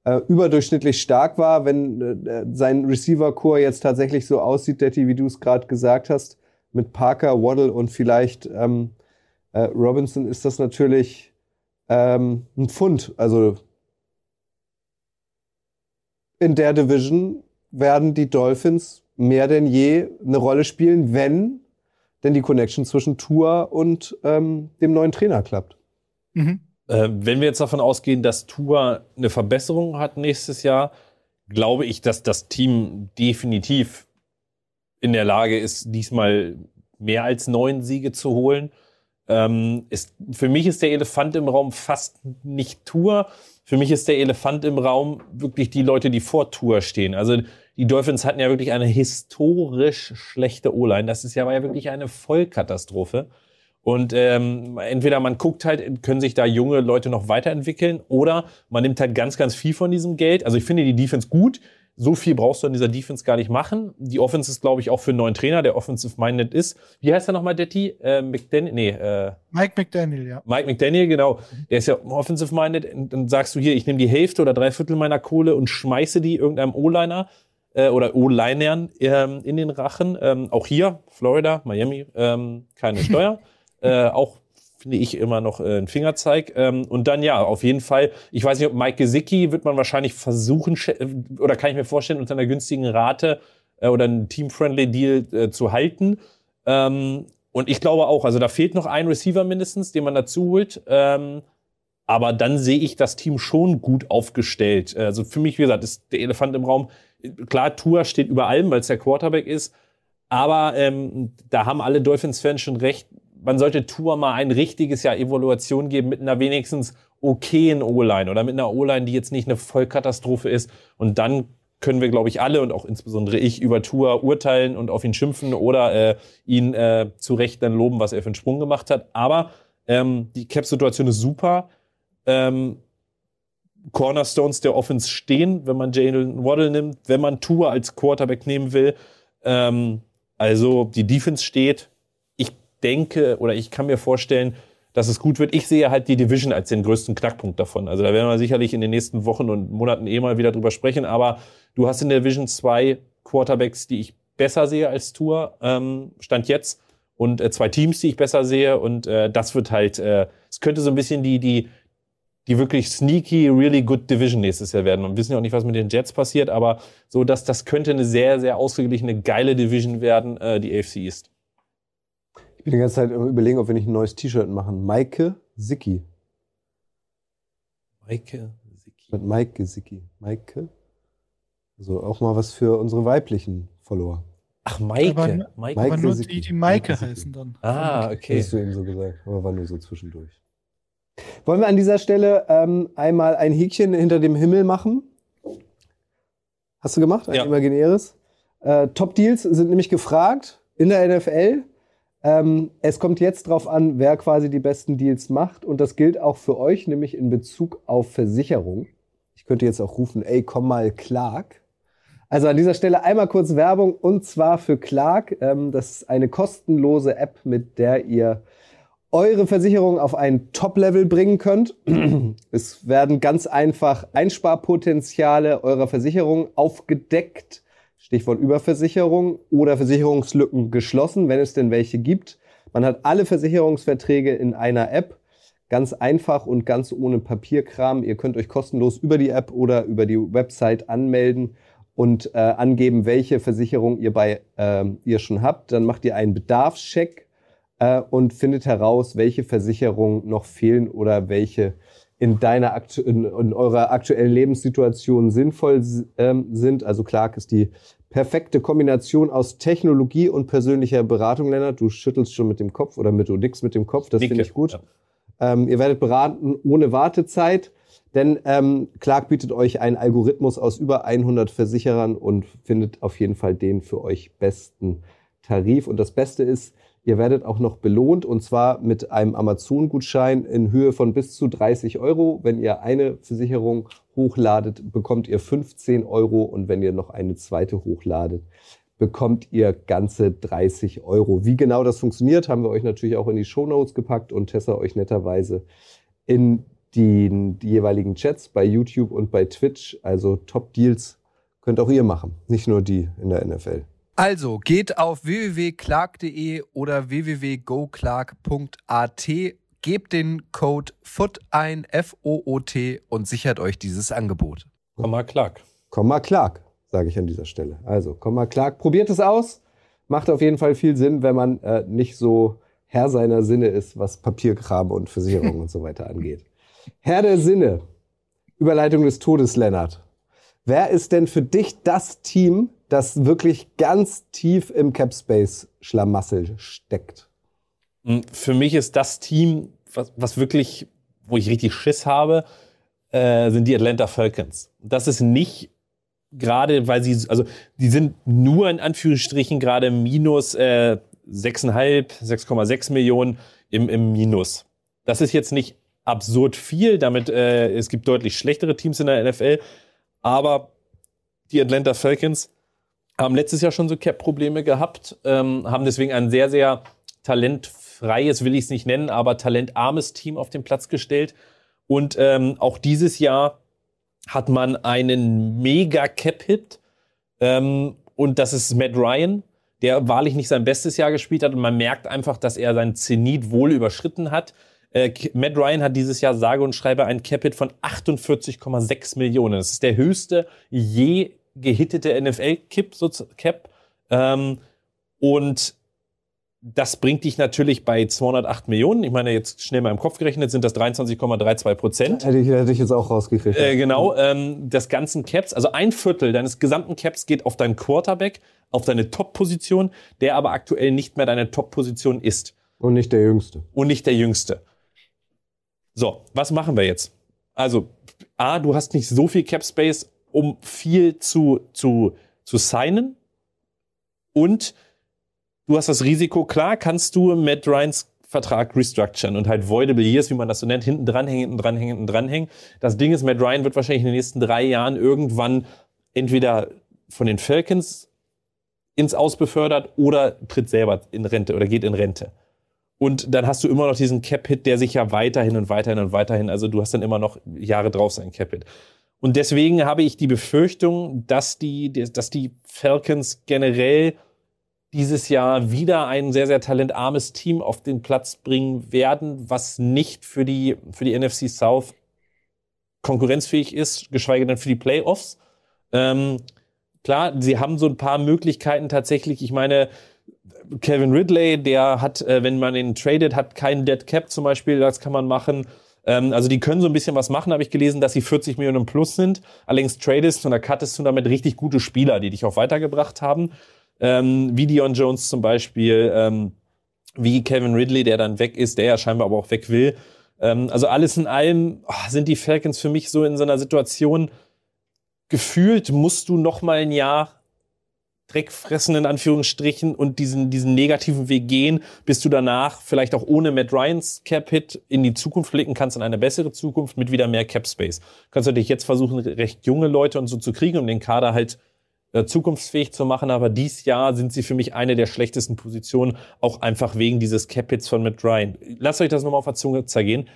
äh, überdurchschnittlich stark war. Wenn äh, sein Receiver-Core jetzt tatsächlich so aussieht, Detti, wie du es gerade gesagt hast, mit Parker, Waddle und vielleicht ähm, äh, Robinson, ist das natürlich ähm, ein Pfund. Also in der Division werden die Dolphins mehr denn je eine Rolle spielen, wenn denn die Connection zwischen Tour und ähm, dem neuen Trainer klappt. Mhm. Äh, wenn wir jetzt davon ausgehen, dass Tour eine Verbesserung hat nächstes Jahr, glaube ich, dass das Team definitiv in der Lage ist, diesmal mehr als neun Siege zu holen. Ähm, ist, für mich ist der Elefant im Raum fast nicht Tour. Für mich ist der Elefant im Raum wirklich die Leute, die vor Tour stehen. Also die Dolphins hatten ja wirklich eine historisch schlechte O-Line. Das ist ja, war ja wirklich eine Vollkatastrophe. Und ähm, entweder man guckt halt, können sich da junge Leute noch weiterentwickeln oder man nimmt halt ganz, ganz viel von diesem Geld. Also ich finde die Defense gut. So viel brauchst du an dieser Defense gar nicht machen. Die Offense ist, glaube ich, auch für einen neuen Trainer, der offensive-minded ist. Wie heißt er nochmal, Detti? Äh, McDaniel? Nee, äh, Mike McDaniel, ja. Mike McDaniel, genau. Der ist ja offensive-minded. Dann sagst du hier, ich nehme die Hälfte oder drei Viertel meiner Kohle und schmeiße die irgendeinem O-Liner. äh, oder O-Linern ähm, in den Rachen. Ähm, auch hier, Florida, Miami, ähm, keine Steuer. äh, auch finde ich immer noch äh, ein Fingerzeig. Ähm, und dann ja, auf jeden Fall, ich weiß nicht, ob Mike Gesicki wird man wahrscheinlich versuchen, oder kann ich mir vorstellen, unter einer günstigen Rate äh, oder einen Team-Friendly Deal äh, zu halten. Ähm, und ich glaube auch, also da fehlt noch ein Receiver mindestens, den man dazu holt. Ähm, aber dann sehe ich das Team schon gut aufgestellt. Also für mich, wie gesagt, ist der Elefant im Raum. Klar, Tour steht über allem, weil es der Quarterback ist. Aber ähm, da haben alle Dolphins-Fans schon recht. Man sollte Tour mal ein richtiges Jahr Evaluation geben mit einer wenigstens okayen O-Line oder mit einer O-Line, die jetzt nicht eine Vollkatastrophe ist. Und dann können wir, glaube ich, alle und auch insbesondere ich über Tour urteilen und auf ihn schimpfen oder äh, ihn äh, zu Recht dann loben, was er für einen Sprung gemacht hat. Aber ähm, die Cap-Situation ist super. Ähm, Cornerstones der Offense stehen, wenn man Jalen Waddle nimmt, wenn man Tour als Quarterback nehmen will. Ähm, also die Defense steht. Denke oder ich kann mir vorstellen, dass es gut wird. Ich sehe halt die Division als den größten Knackpunkt davon. Also da werden wir sicherlich in den nächsten Wochen und Monaten eh mal wieder drüber sprechen. Aber du hast in der Division zwei Quarterbacks, die ich besser sehe als Tour, ähm, Stand jetzt. Und äh, zwei Teams, die ich besser sehe. Und äh, das wird halt, äh, es könnte so ein bisschen die, die, die wirklich sneaky, really good Division nächstes Jahr werden. Und wissen ja auch nicht, was mit den Jets passiert, aber so, dass das könnte eine sehr, sehr ausgeglichene, geile Division werden, äh, die AFC East bin die ganze Zeit überlegen, ob wir nicht ein neues T-Shirt machen. Maike Sicki. Maike Sicki. Mit Maike Sicki. Maike. Also auch mal was für unsere weiblichen Follower. Ach, Maike. Aber, Maike. aber nur die, die Maike, Maike heißen dann. Ah, okay. Hast du eben so gesagt, aber war nur so zwischendurch. Wollen wir an dieser Stelle ähm, einmal ein Häkchen hinter dem Himmel machen? Hast du gemacht? Ein ja. imaginäres. Äh, Top Deals sind nämlich gefragt in der NFL. Ähm, es kommt jetzt drauf an, wer quasi die besten Deals macht. Und das gilt auch für euch, nämlich in Bezug auf Versicherung. Ich könnte jetzt auch rufen, ey, komm mal, Clark. Also an dieser Stelle einmal kurz Werbung und zwar für Clark. Ähm, das ist eine kostenlose App, mit der ihr eure Versicherung auf ein Top-Level bringen könnt. es werden ganz einfach Einsparpotenziale eurer Versicherung aufgedeckt Stichwort Überversicherung oder Versicherungslücken geschlossen, wenn es denn welche gibt. Man hat alle Versicherungsverträge in einer App. Ganz einfach und ganz ohne Papierkram. Ihr könnt euch kostenlos über die App oder über die Website anmelden und äh, angeben, welche Versicherung ihr bei äh, ihr schon habt. Dann macht ihr einen Bedarfscheck äh, und findet heraus, welche Versicherungen noch fehlen oder welche in deiner in, in eurer aktuellen Lebenssituation sinnvoll ähm, sind. Also Clark ist die perfekte Kombination aus Technologie und persönlicher Beratung, Lennart. Du schüttelst schon mit dem Kopf oder mit du nix mit dem Kopf. Das finde ich gut. Ja. Ähm, ihr werdet beraten ohne Wartezeit. Denn ähm, Clark bietet euch einen Algorithmus aus über 100 Versicherern und findet auf jeden Fall den für euch besten Tarif. Und das Beste ist, Ihr werdet auch noch belohnt und zwar mit einem Amazon-Gutschein in Höhe von bis zu 30 Euro. Wenn ihr eine Versicherung hochladet, bekommt ihr 15 Euro und wenn ihr noch eine zweite hochladet, bekommt ihr ganze 30 Euro. Wie genau das funktioniert, haben wir euch natürlich auch in die Show Notes gepackt und Tessa euch netterweise in die, jeweiligen Chats bei YouTube und bei Twitch. Also Top Deals könnt auch ihr machen, nicht nur die in der NFL. Also geht auf www.clark.de oder www.goclark.at, gebt den Code FOOT ein, F-O-O-T und sichert euch dieses Angebot. Komma Clark. Komma Clark, sage ich an dieser Stelle. Also Komma Clark, probiert es aus. Macht auf jeden Fall viel Sinn, wenn man äh, nicht so Herr seiner Sinne ist, was Papierkram und Versicherung und so weiter angeht. Herr der Sinne, Überleitung des Todes, Lennart. Wer ist denn für dich das Team, das wirklich ganz tief im Capspace Schlamassel steckt? Hm, für mich ist das Team, was, was wirklich, wo ich richtig Schiss habe, äh, sind die Atlanta Falcons. Das ist nicht gerade, weil sie, also die sind nur in Anführungsstrichen gerade minus äh, 6,5, 6,6 Millionen im, im Minus. Das ist jetzt nicht absurd viel, damit äh, es gibt deutlich schlechtere Teams in der NFL, aber die Atlanta Falcons haben letztes Jahr schon so Cap-Probleme gehabt, ähm, haben deswegen ein sehr, sehr talentfreies, will ich es nicht nennen, aber talentarmes Team auf den Platz gestellt. Und ähm, auch dieses Jahr hat man einen mega Cap-Hit Ähm, und das ist Matt Ryan, der wahrlich nicht sein bestes Jahr gespielt hat. Und man merkt einfach, dass er seinen Zenit wohl überschritten hat. Äh, Matt Ryan hat dieses Jahr sage und schreibe ein Capit von 48,6 Millionen. Das ist der höchste je gehittete NFL-Cap. Ähm, und das bringt dich natürlich bei 208 Millionen. Ich meine, jetzt schnell mal im Kopf gerechnet sind das 23,32 Prozent. Hätte ich, hätte ich jetzt auch rausgekriegt. Äh, genau, ähm, des ganzen Caps, also ein Viertel deines gesamten Caps geht auf deinen Quarterback, auf deine Top-Position, der aber aktuell nicht mehr deine Top-Position ist. Und nicht der Jüngste. Und nicht der Jüngste. So, was machen wir jetzt? Also, A, du hast nicht so viel Cap Space, um viel zu, zu, zu signen. Und du hast das Risiko, klar kannst du Matt Ryans Vertrag restructuren und halt voidable years, wie man das so nennt, hinten dranhängen, hinten dranhängen, hinten dranhängen. Das Ding ist, Matt Ryan wird wahrscheinlich in den nächsten drei Jahren irgendwann entweder von den Falcons ins Aus befördert oder tritt selber in Rente oder geht in Rente. Und dann hast du immer noch diesen Cap-Hit, der sich ja weiterhin und weiterhin und weiterhin, also du hast dann immer noch Jahre drauf sein Cap-Hit. Und deswegen habe ich die Befürchtung, dass die, dass die Falcons generell dieses Jahr wieder ein sehr, sehr talentarmes Team auf den Platz bringen werden, was nicht für die, für die NFC South konkurrenzfähig ist, geschweige denn für die Playoffs. Ähm, klar, sie haben so ein paar Möglichkeiten tatsächlich. Ich meine, Kevin Ridley, der hat, äh, wenn man ihn tradet, hat keinen Dead Cap zum Beispiel, das kann man machen. Ähm, also die können so ein bisschen was machen, habe ich gelesen, dass sie 40 Millionen plus sind. Allerdings tradest du oder cuttest du damit richtig gute Spieler, die dich auch weitergebracht haben. Ähm, wie Dion Jones zum Beispiel, ähm, wie Kevin Ridley, der dann weg ist, der ja scheinbar aber auch weg will. Ähm, also alles in allem oh, sind die Falcons für mich so in so einer Situation, gefühlt musst du noch mal ein Jahr Dreck fressen, in Anführungsstrichen, und diesen, diesen negativen Weg gehen, bis du danach vielleicht auch ohne Matt Ryans Cap-Hit in die Zukunft blicken kannst, in eine bessere Zukunft mit wieder mehr Cap-Space. Du kannst natürlich jetzt versuchen, recht junge Leute und so zu kriegen, um den Kader halt äh, zukunftsfähig zu machen, aber dies Jahr sind sie für mich eine der schlechtesten Positionen, auch einfach wegen dieses Cap-Hits von Matt Ryan. Lasst euch das nochmal auf der Zunge zergehen.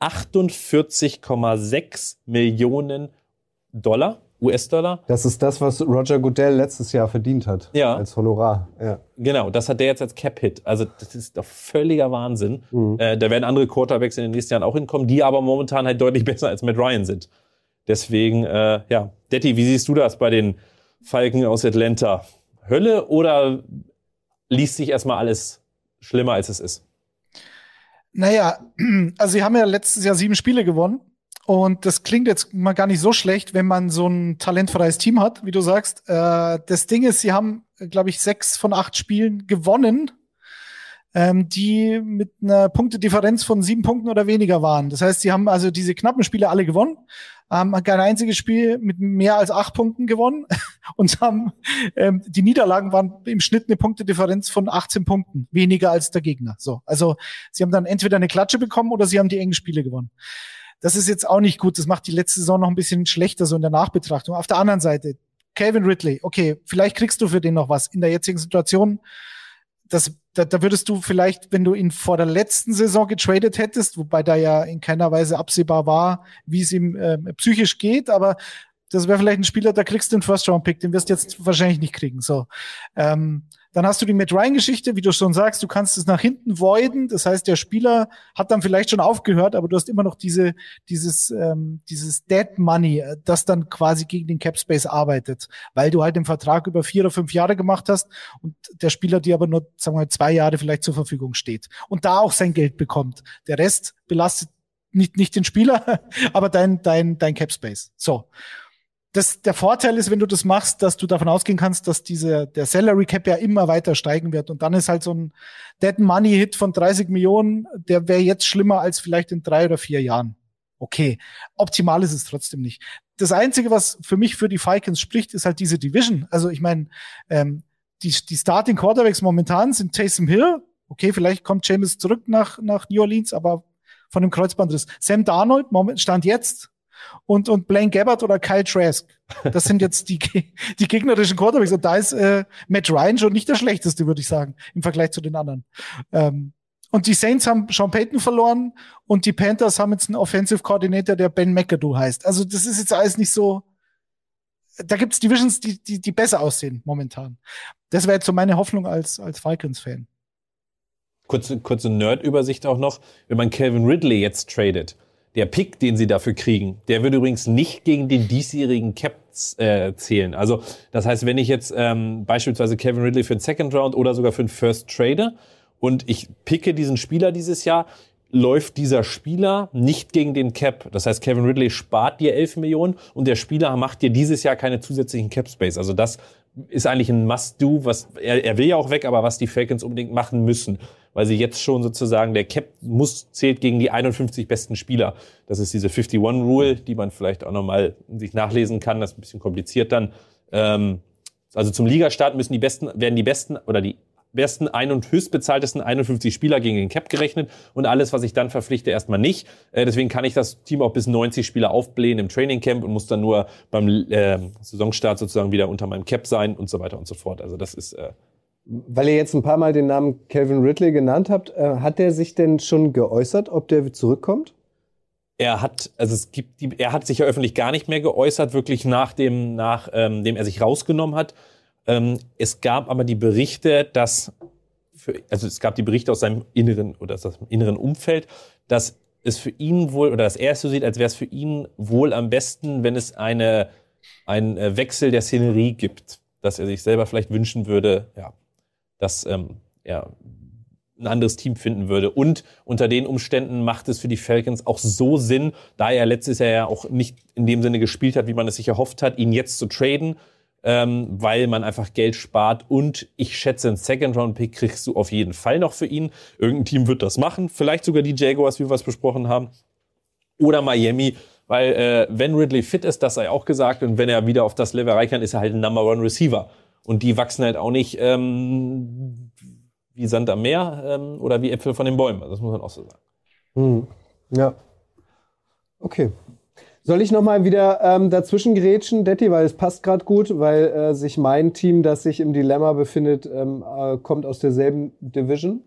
48,6 Millionen Dollar US-Dollar. Das ist das, was Roger Goodell letztes Jahr verdient hat. Ja. Als Honorar. Ja. Genau, das hat der jetzt als Cap-Hit. Also das ist doch völliger Wahnsinn. Mhm. Äh, da werden andere Quarterbacks in den nächsten Jahren auch hinkommen, die aber momentan halt deutlich besser als Matt Ryan sind. Deswegen, äh, ja. Detti, wie siehst du das bei den Falken aus Atlanta? Hölle oder liest sich erstmal alles schlimmer, als es ist? Naja, also sie haben ja letztes Jahr sieben Spiele gewonnen. Und das klingt jetzt mal gar nicht so schlecht, wenn man so ein talentfreies Team hat, wie du sagst. Äh, das Ding ist, sie haben, glaube ich, sechs von acht Spielen gewonnen, ähm, die mit einer Punktedifferenz von sieben Punkten oder weniger waren. Das heißt, sie haben also diese knappen Spiele alle gewonnen, haben kein einziges Spiel mit mehr als acht Punkten gewonnen und haben ähm, die Niederlagen waren im Schnitt eine Punktedifferenz von 18 Punkten, weniger als der Gegner. So, also sie haben dann entweder eine Klatsche bekommen oder sie haben die engen Spiele gewonnen. Das ist jetzt auch nicht gut. Das macht die letzte Saison noch ein bisschen schlechter, so in der Nachbetrachtung. Auf der anderen Seite, Calvin Ridley, okay, vielleicht kriegst du für den noch was. In der jetzigen Situation, das, da, da würdest du vielleicht, wenn du ihn vor der letzten Saison getradet hättest, wobei da ja in keiner Weise absehbar war, wie es ihm äh, psychisch geht, aber das wäre vielleicht ein Spieler, da kriegst du einen First-Round-Pick, den wirst du jetzt wahrscheinlich nicht kriegen. So. Ähm, dann hast du die Matt Ryan-Geschichte, wie du schon sagst, du kannst es nach hinten voiden. Das heißt, der Spieler hat dann vielleicht schon aufgehört, aber du hast immer noch diese, dieses, ähm, dieses Dead Money, äh, das dann quasi gegen den Cap Space arbeitet, weil du halt den Vertrag über vier oder fünf Jahre gemacht hast und der Spieler dir aber nur, sagen wir mal, zwei Jahre vielleicht zur Verfügung steht und da auch sein Geld bekommt. Der Rest belastet nicht, nicht den Spieler, aber dein, dein, dein Cap Space. So das, der Vorteil ist, wenn du das machst, dass du davon ausgehen kannst, dass diese, der Salary Cap ja immer weiter steigen wird. Und dann ist halt so ein Dead Money Hit von 30 Millionen, der wäre jetzt schlimmer als vielleicht in drei oder vier Jahren. Okay. Optimal ist es trotzdem nicht. Das Einzige, was für mich für die Falcons spricht, ist halt diese Division. Also ich meine, ähm, die, die Starting Quarterbacks momentan sind Taysom Hill. Okay, vielleicht kommt James zurück nach, nach New Orleans, aber von dem Kreuzbandriss. Sam Darnold, Moment, Stand jetzt, und, und Blaine Gabbard oder Kyle Trask. Das sind jetzt die, die gegnerischen Quarterbacks. Und da ist äh, Matt Ryan schon nicht der schlechteste, würde ich sagen, im Vergleich zu den anderen. Ähm, und die Saints haben Sean Payton verloren und die Panthers haben jetzt einen Offensive Coordinator, der Ben McAdoo heißt. Also das ist jetzt alles nicht so, da gibt's Divisions, die, die, die besser aussehen momentan. Das wäre jetzt so meine Hoffnung als, als Falcons-Fan. Kurze, kurze Nerd-Übersicht auch noch. Wenn man Calvin Ridley jetzt tradet, der Pick, den sie dafür kriegen, der würde übrigens nicht gegen den diesjährigen Cap äh, zählen. Also das heißt, wenn ich jetzt ähm, beispielsweise Kevin Ridley für einen Second Round oder sogar für einen First trade und ich picke diesen Spieler dieses Jahr, läuft dieser Spieler nicht gegen den Cap. Das heißt, Kevin Ridley spart dir 11 Millionen und der Spieler macht dir dieses Jahr keine zusätzlichen Cap Space. Also das ist eigentlich ein Must-Do, was er, er will ja auch weg, aber was die Falcons unbedingt machen müssen, weil sie jetzt schon sozusagen der Cap muss zählt gegen die 51 besten Spieler. Das ist diese 51 Rule, die man vielleicht auch nochmal sich nachlesen kann. Das ist ein bisschen kompliziert dann. Ähm, also zum Ligastart müssen die besten werden die besten oder die besten ein- und höchstbezahltesten 51 Spieler gegen den Cap gerechnet und alles, was ich dann verpflichte, erstmal nicht. Äh, deswegen kann ich das Team auch bis 90 Spieler aufblähen im Training Camp und muss dann nur beim äh, Saisonstart sozusagen wieder unter meinem Cap sein und so weiter und so fort. Also das ist äh, weil ihr jetzt ein paar Mal den Namen Calvin Ridley genannt habt, äh, hat der sich denn schon geäußert, ob der zurückkommt? Er hat, also es gibt, die, er hat sich ja öffentlich gar nicht mehr geäußert, wirklich nach dem, nach ähm, er sich rausgenommen hat. Ähm, es gab aber die Berichte, dass, für, also es gab die Berichte aus seinem inneren oder aus seinem inneren Umfeld, dass es für ihn wohl oder dass er es so sieht, als wäre es für ihn wohl am besten, wenn es eine einen äh, Wechsel der Szenerie gibt, dass er sich selber vielleicht wünschen würde, ja, dass ähm, er ein anderes Team finden würde. Und unter den Umständen macht es für die Falcons auch so Sinn, da er letztes Jahr ja auch nicht in dem Sinne gespielt hat, wie man es sich erhofft hat, ihn jetzt zu traden ähm, weil man einfach Geld spart und ich schätze, einen Second-Round-Pick kriegst du auf jeden Fall noch für ihn. Irgendein Team wird das machen, vielleicht sogar die Jaguars, wie wir es besprochen haben, oder Miami, weil äh, wenn Ridley fit ist, das sei auch gesagt, und wenn er wieder auf das Level erreichen kann, ist er halt ein Number One Receiver. Und die wachsen halt auch nicht ähm, wie Sand am Meer ähm, oder wie Äpfel von den Bäumen. Das muss man auch so sagen. Hm. Ja. Okay. Soll ich nochmal wieder ähm, dazwischen grätschen, Detti, weil es passt gerade gut, weil äh, sich mein Team, das sich im Dilemma befindet, ähm, äh, kommt aus derselben Division.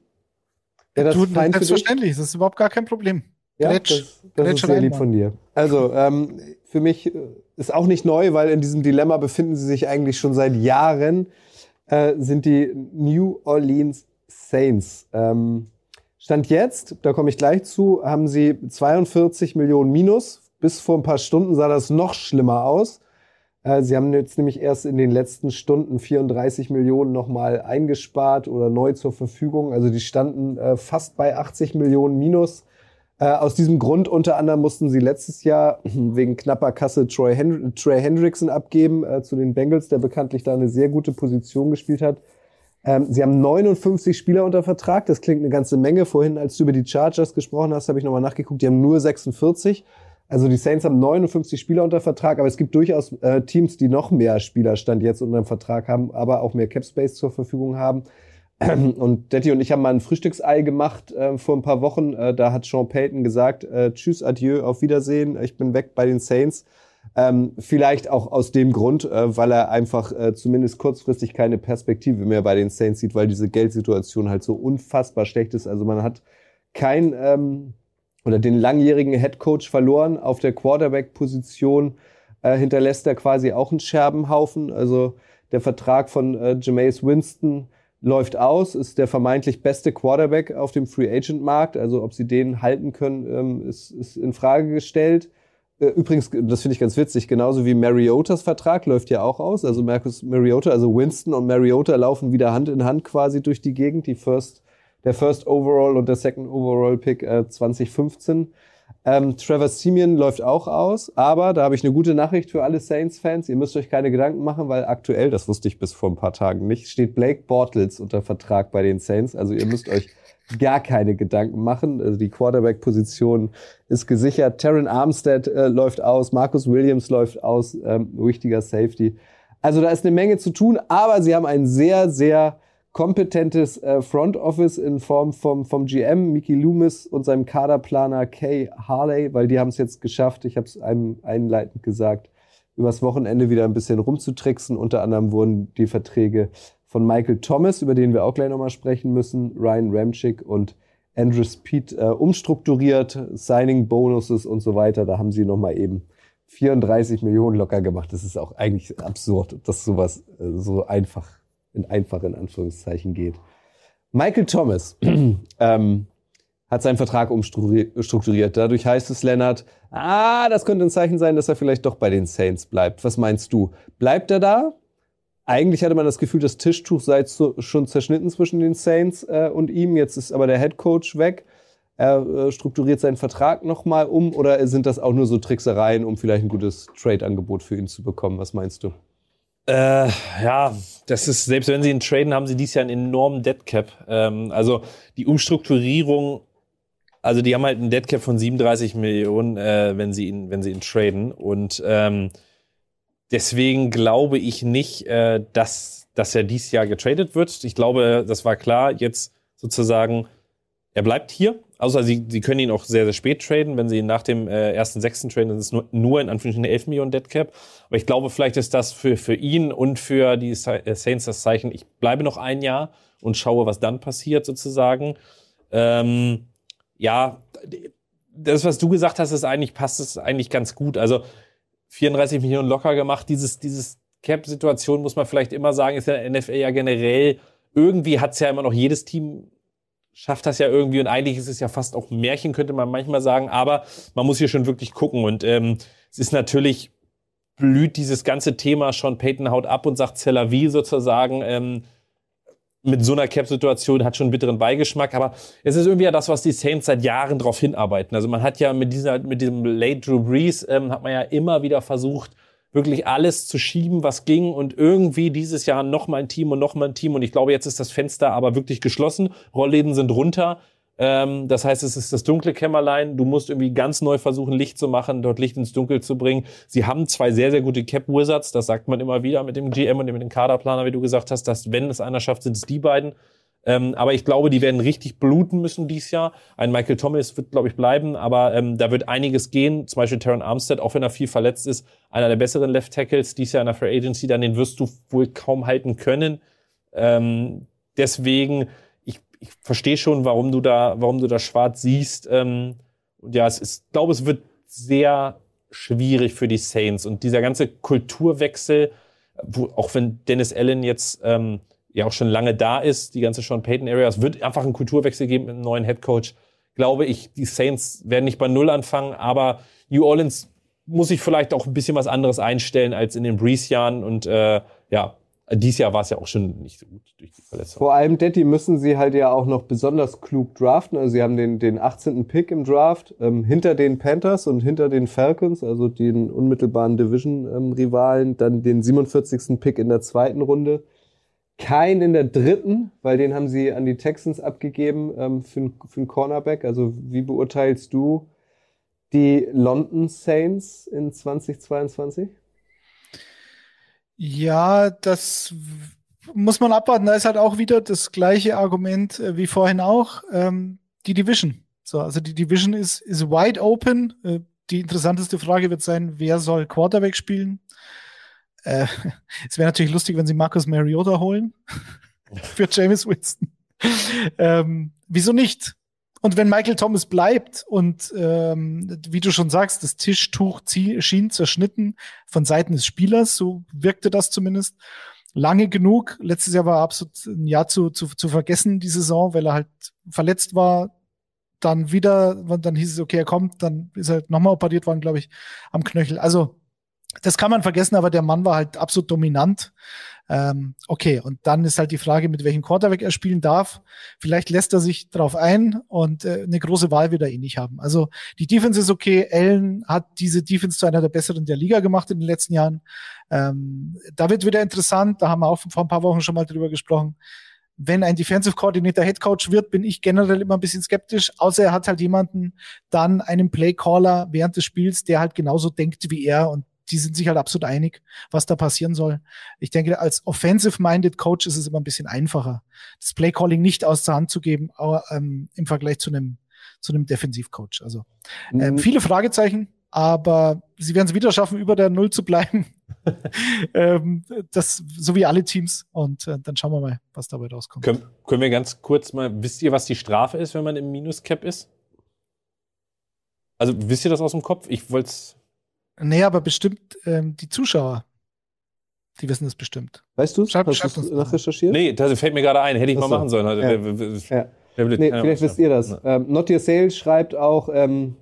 Wäre das du, selbstverständlich, das ist überhaupt gar kein Problem. Ja, Gretsch, das, das ist sehr lieb von dir. Also, ähm, für mich äh, ist auch nicht neu, weil in diesem Dilemma befinden sie sich eigentlich schon seit Jahren, äh, sind die New Orleans Saints. Ähm, Stand jetzt, da komme ich gleich zu, haben sie 42 Millionen Minus bis vor ein paar Stunden sah das noch schlimmer aus. Äh, sie haben jetzt nämlich erst in den letzten Stunden 34 Millionen nochmal eingespart oder neu zur Verfügung. Also die standen äh, fast bei 80 Millionen minus. Äh, aus diesem Grund unter anderem mussten sie letztes Jahr wegen knapper Kasse Troy, Hen Trey Hendrickson abgeben zu den Bengals, der bekanntlich da eine sehr gute Position gespielt hat. Ähm, sie haben 59 Spieler unter Vertrag. Das klingt eine ganze Menge. Vorhin, als du über die Chargers gesprochen hast, habe ich nochmal nachgeguckt. Die haben nur 46. Also die Saints haben 59 Spieler unter Vertrag, aber es gibt durchaus äh, Teams, die noch mehr Spielerstand jetzt unter dem Vertrag haben, aber auch mehr Cap Space zur Verfügung haben. Und Detti und ich haben mal ein Frühstücksei gemacht äh, vor ein paar Wochen. Äh, da hat Sean Payton gesagt, äh, tschüss, adieu, auf Wiedersehen, ich bin weg bei den Saints. Ähm, vielleicht auch aus dem Grund, äh, weil er einfach äh, zumindest kurzfristig keine Perspektive mehr bei den Saints sieht, weil diese Geldsituation halt so unfassbar schlecht ist. Also man hat kein ähm, oder den langjährigen Head Coach verloren. Auf der Quarterback-Position äh, hinterlässt er quasi auch einen Scherbenhaufen. Also der Vertrag von äh, Jameis Winston läuft aus, ist der vermeintlich beste Quarterback auf dem Free Agent Markt. Also ob sie den halten können, ähm, ist, ist in Frage gestellt. Äh, übrigens, das finde ich ganz witzig, genauso wie Mariotas Vertrag läuft ja auch aus. Also Marcus Mariota, also Winston und Mariota laufen wieder Hand in Hand quasi durch die Gegend. Die First der First Overall und der Second Overall Pick äh, 2015. Ähm, Trevor Simeon läuft auch aus, aber da habe ich eine gute Nachricht für alle Saints-Fans. Ihr müsst euch keine Gedanken machen, weil aktuell, das wusste ich bis vor ein paar Tagen nicht, steht Blake Bortles unter Vertrag bei den Saints. Also ihr müsst euch gar keine Gedanken machen. Also die Quarterback-Position ist gesichert. Terran Armstead äh, läuft aus, Marcus Williams läuft aus, ähm, wichtiger Safety. Also da ist eine Menge zu tun, aber sie haben einen sehr, sehr kompetentes äh, Front Office in Form vom, vom GM Mickey Loomis und seinem Kaderplaner Kay Harley, weil die haben es jetzt geschafft, ich habe es einem einleitend gesagt, übers Wochenende wieder ein bisschen rumzutricksen. Unter anderem wurden die Verträge von Michael Thomas, über den wir auch gleich nochmal sprechen müssen, Ryan Ramchick und Andrew Speed äh, umstrukturiert, Signing Bonuses und so weiter. Da haben sie nochmal eben 34 Millionen locker gemacht. Das ist auch eigentlich absurd, dass sowas äh, so einfach in einfach in Anführungszeichen geht. Michael Thomas ähm, hat seinen Vertrag umstrukturiert. Dadurch heißt es, Lennart, ah, das könnte ein Zeichen sein, dass er vielleicht doch bei den Saints bleibt. Was meinst du? Bleibt er da? Eigentlich hatte man das Gefühl, das Tischtuch sei zu, schon zerschnitten zwischen den Saints äh, und ihm. Jetzt ist aber der Head Coach weg. Er äh, strukturiert seinen Vertrag nochmal um oder sind das auch nur so Tricksereien, um vielleicht ein gutes Trade-Angebot für ihn zu bekommen? Was meinst du? Äh, ja, das ist, selbst wenn sie ihn traden, haben sie dies Jahr einen enormen Deadcap. Ähm, also die Umstrukturierung, also die haben halt einen Deadcap von 37 Millionen, äh, wenn sie ihn, wenn sie ihn traden. Und ähm, deswegen glaube ich nicht, äh, dass, dass er dies Jahr getradet wird. Ich glaube, das war klar, jetzt sozusagen, er bleibt hier Außer sie, sie können ihn auch sehr, sehr spät traden. Wenn sie ihn nach dem äh, ersten sechsten traden, dann ist es nur, nur in Anführungsstrichen 11 Millionen Deadcap. Aber ich glaube, vielleicht ist das für, für ihn und für die äh, Saints das Zeichen, ich bleibe noch ein Jahr und schaue, was dann passiert sozusagen. Ähm, ja, das, was du gesagt hast, ist eigentlich, passt es eigentlich ganz gut. Also 34 Millionen locker gemacht. Dieses, dieses Cap-Situation muss man vielleicht immer sagen, ist ja in der NFL ja generell, irgendwie hat es ja immer noch jedes Team schafft das ja irgendwie und eigentlich ist es ja fast auch Märchen, könnte man manchmal sagen, aber man muss hier schon wirklich gucken und ähm, es ist natürlich blüht dieses ganze Thema schon Peyton haut ab und sagt Cellavi sozusagen ähm, mit so einer Cap-Situation hat schon einen bitteren Beigeschmack, aber es ist irgendwie ja das, was die Saints seit Jahren darauf hinarbeiten. Also man hat ja mit dieser, mit diesem Late Drew Brees ähm, hat man ja immer wieder versucht, wirklich alles zu schieben, was ging und irgendwie dieses Jahr noch mal ein Team und noch mal ein Team und ich glaube, jetzt ist das Fenster aber wirklich geschlossen. Rollläden sind runter. Ähm, das heißt, es ist das dunkle Kämmerlein. Du musst irgendwie ganz neu versuchen, Licht zu machen, dort Licht ins Dunkel zu bringen. Sie haben zwei sehr, sehr gute Cap Wizards. Das sagt man immer wieder mit dem GM und mit dem Kaderplaner, wie du gesagt hast, dass wenn es einer schafft, sind es die beiden. Ähm, aber ich glaube, die werden richtig bluten müssen dieses Jahr. Ein Michael Thomas wird, glaube ich, bleiben, aber ähm, da wird einiges gehen. Zum Beispiel Taron Armstead, auch wenn er viel verletzt ist, einer der besseren Left Tackles dieses Jahr in der Free Agency, dann den wirst du wohl kaum halten können. Ähm, deswegen, ich, ich verstehe schon, warum du da, warum du da schwarz siehst. Ähm, und ja, es ist, glaube, es wird sehr schwierig für die Saints und dieser ganze Kulturwechsel, wo, auch wenn Dennis Allen jetzt ähm, ja auch schon lange da ist, die ganze Sean Payton Area. Es wird einfach einen Kulturwechsel geben mit einem neuen Head Coach. Glaube ich, die Saints werden nicht bei Null anfangen, aber New Orleans muss sich vielleicht auch ein bisschen was anderes einstellen als in den Breeze-Jahren und äh, ja, dieses Jahr war es ja auch schon nicht so gut durch die Verletzung. Vor allem, Detti, müssen sie halt ja auch noch besonders klug draften. Also sie haben den, den 18. Pick im Draft ähm, hinter den Panthers und hinter den Falcons, also den unmittelbaren Division-Rivalen. Ähm, dann den 47. Pick in der zweiten Runde. Kein in der dritten, weil den haben sie an die Texans abgegeben ähm, für, für einen Cornerback. Also wie beurteilst du die London Saints in 2022? Ja, das muss man abwarten. Da ist halt auch wieder das gleiche Argument äh, wie vorhin auch. Ähm, die Division. So, also die Division ist, ist wide open. Äh, die interessanteste Frage wird sein, wer soll Quarterback spielen? Äh, es wäre natürlich lustig, wenn sie Marcus Mariota holen für James Winston. ähm, wieso nicht? Und wenn Michael Thomas bleibt und ähm, wie du schon sagst, das Tischtuch schien zerschnitten von Seiten des Spielers, so wirkte das zumindest lange genug. Letztes Jahr war absolut ein Jahr zu, zu, zu vergessen, die Saison, weil er halt verletzt war. Dann wieder, dann hieß es, okay, er kommt, dann ist er halt nochmal operiert worden, glaube ich, am Knöchel. Also das kann man vergessen, aber der Mann war halt absolut dominant. Ähm, okay, und dann ist halt die Frage, mit welchem Quarterback er spielen darf. Vielleicht lässt er sich drauf ein und äh, eine große Wahl wird er eh nicht haben. Also die Defense ist okay. Allen hat diese Defense zu einer der besseren der Liga gemacht in den letzten Jahren. Ähm, da wird wieder interessant. Da haben wir auch vor ein paar Wochen schon mal drüber gesprochen. Wenn ein Defensive Coordinator Head Coach wird, bin ich generell immer ein bisschen skeptisch, außer er hat halt jemanden, dann einen Playcaller während des Spiels, der halt genauso denkt wie er und die sind sich halt absolut einig, was da passieren soll. Ich denke, als offensive-minded Coach ist es immer ein bisschen einfacher, das Playcalling nicht aus der Hand zu geben, aber, ähm, im Vergleich zu einem zu einem Defensivcoach. Also ähm, mhm. viele Fragezeichen, aber sie werden es wieder schaffen, über der Null zu bleiben. ähm, das so wie alle Teams. Und äh, dann schauen wir mal, was dabei rauskommt. Können, können wir ganz kurz mal, wisst ihr, was die Strafe ist, wenn man im Minuscap ist? Also wisst ihr das aus dem Kopf? Ich wollte es Nee, aber bestimmt ähm, die Zuschauer. Die wissen es bestimmt. Weißt du? Schreib- Hast du uns nachrecherchiert? Nee, das fällt mir gerade ein. Hätte ich mal Ach so. machen sollen. Also, Ja. wer- wer- wer- Ja. Nee, vielleicht Ahnung. wisst ihr das. Ja. Ähm, Not Your Sale schreibt auch, ähm,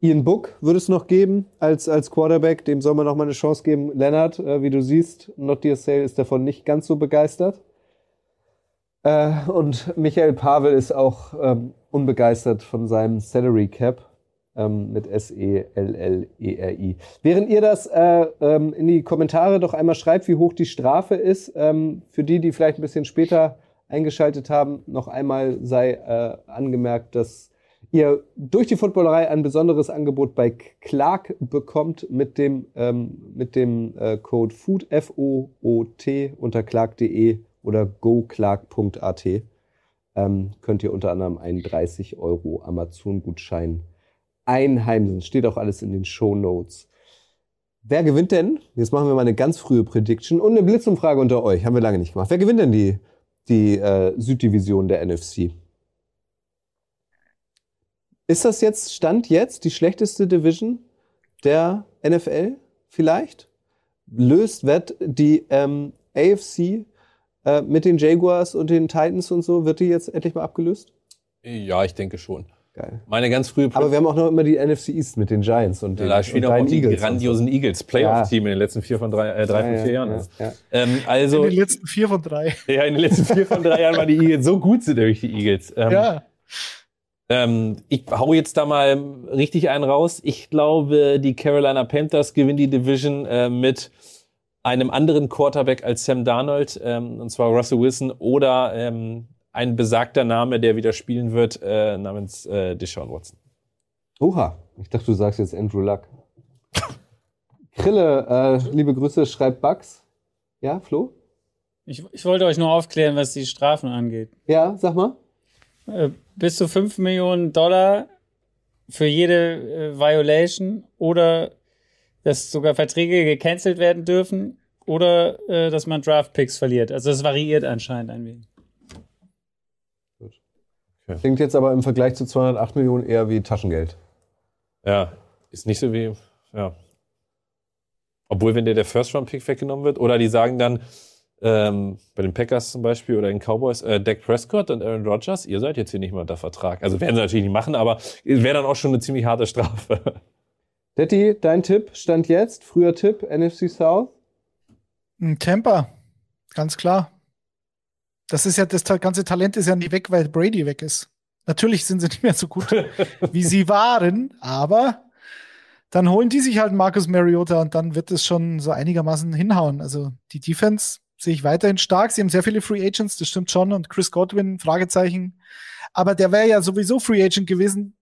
Ian Book würde es noch geben als, als Quarterback. Dem soll man noch mal eine Chance geben. Lennart, äh, wie du siehst, Not Your Sale ist davon nicht ganz so begeistert. Äh, und Michael Pavel ist auch ähm, unbegeistert von seinem Salary Cap ähm, mit S-E-L-L-E-R-I. Während ihr das äh, ähm, in die Kommentare doch einmal schreibt, wie hoch die Strafe ist, ähm, für die, die vielleicht ein bisschen später eingeschaltet haben, noch einmal sei äh, angemerkt, dass ihr durch die Footballerei ein besonderes Angebot bei Clark bekommt mit dem, ähm, mit dem äh, Code FOOT, F-O-O-T unter clark.de oder goclark.at. Ähm, könnt ihr unter anderem einen 30 Euro Amazon-Gutschein einheimsen. Steht auch alles in den Show Notes. Wer gewinnt denn? Jetzt machen wir mal eine ganz frühe Prediction und eine Blitzumfrage unter euch. Haben wir lange nicht gemacht. Wer gewinnt denn die, die äh, Süddivision der NFC? Ist das jetzt, Stand jetzt, die schlechteste Division der NFL vielleicht? Löst, wird die ähm, AFC äh, mit den Jaguars und den Titans und so, wird die jetzt endlich mal abgelöst? Ja, ich denke schon. Geil. Meine ganz frühe Aber wir haben auch noch immer die NFC East mit den Giants und den, da und spielen auch die Eagles grandiosen Eagles, Playoff-Team in den letzten vier von drei, äh, drei Ja, von vier ja, Jahren. ja, ja. Ähm, In also, den letzten vier von drei. ja, in den letzten vier von drei Jahren waren die Eagles so gut sind nämlich die Eagles. Ähm, ja. Ähm, ich hau jetzt da mal richtig einen raus. Ich glaube, die Carolina Panthers gewinnen die Division äh, mit einem anderen Quarterback als Sam Darnold, ähm, und zwar Russell Wilson oder ähm, ein besagter Name, der wieder spielen wird, äh, namens äh, Deshaun Watson. Oha, ich dachte, du sagst jetzt Andrew Luck. Krille, äh, liebe Grüße, schreibt Bugs. Ja, Flo? Ich, ich wollte euch nur aufklären, was die Strafen angeht. Ja, sag mal. Äh, bis zu 5 Millionen Dollar für jede äh, Violation oder dass sogar Verträge gecancelt werden dürfen oder äh, dass man Draft-Picks verliert. Also es variiert anscheinend ein wenig. Klingt jetzt aber im Vergleich zu 208 Millionen eher wie Taschengeld. Ja, ist nicht so wie, ja. Obwohl, wenn dir der First-Round-Pick weggenommen wird, oder die sagen dann, ähm, bei den Packers zum Beispiel oder den Cowboys, äh, Dak Prescott und Aaron Rodgers, ihr seid jetzt hier nicht mehr unter Vertrag. Also werden sie natürlich nicht machen, aber wäre dann auch schon eine ziemlich harte Strafe. Detti, dein Tipp stand jetzt, früher Tipp, NFC South. Ein Tampa, ganz klar. Das ist ja, das ganze Talent ist ja nicht weg, weil Brady weg ist. Natürlich sind sie nicht mehr so gut, wie sie waren, aber dann holen die sich halt Marcus Mariota und dann wird es schon so einigermaßen hinhauen. Also die Defense sehe ich weiterhin stark. Sie haben sehr viele Free Agents, das stimmt schon. Und Chris Godwin, Fragezeichen. Aber der wäre ja sowieso Free Agent gewesen.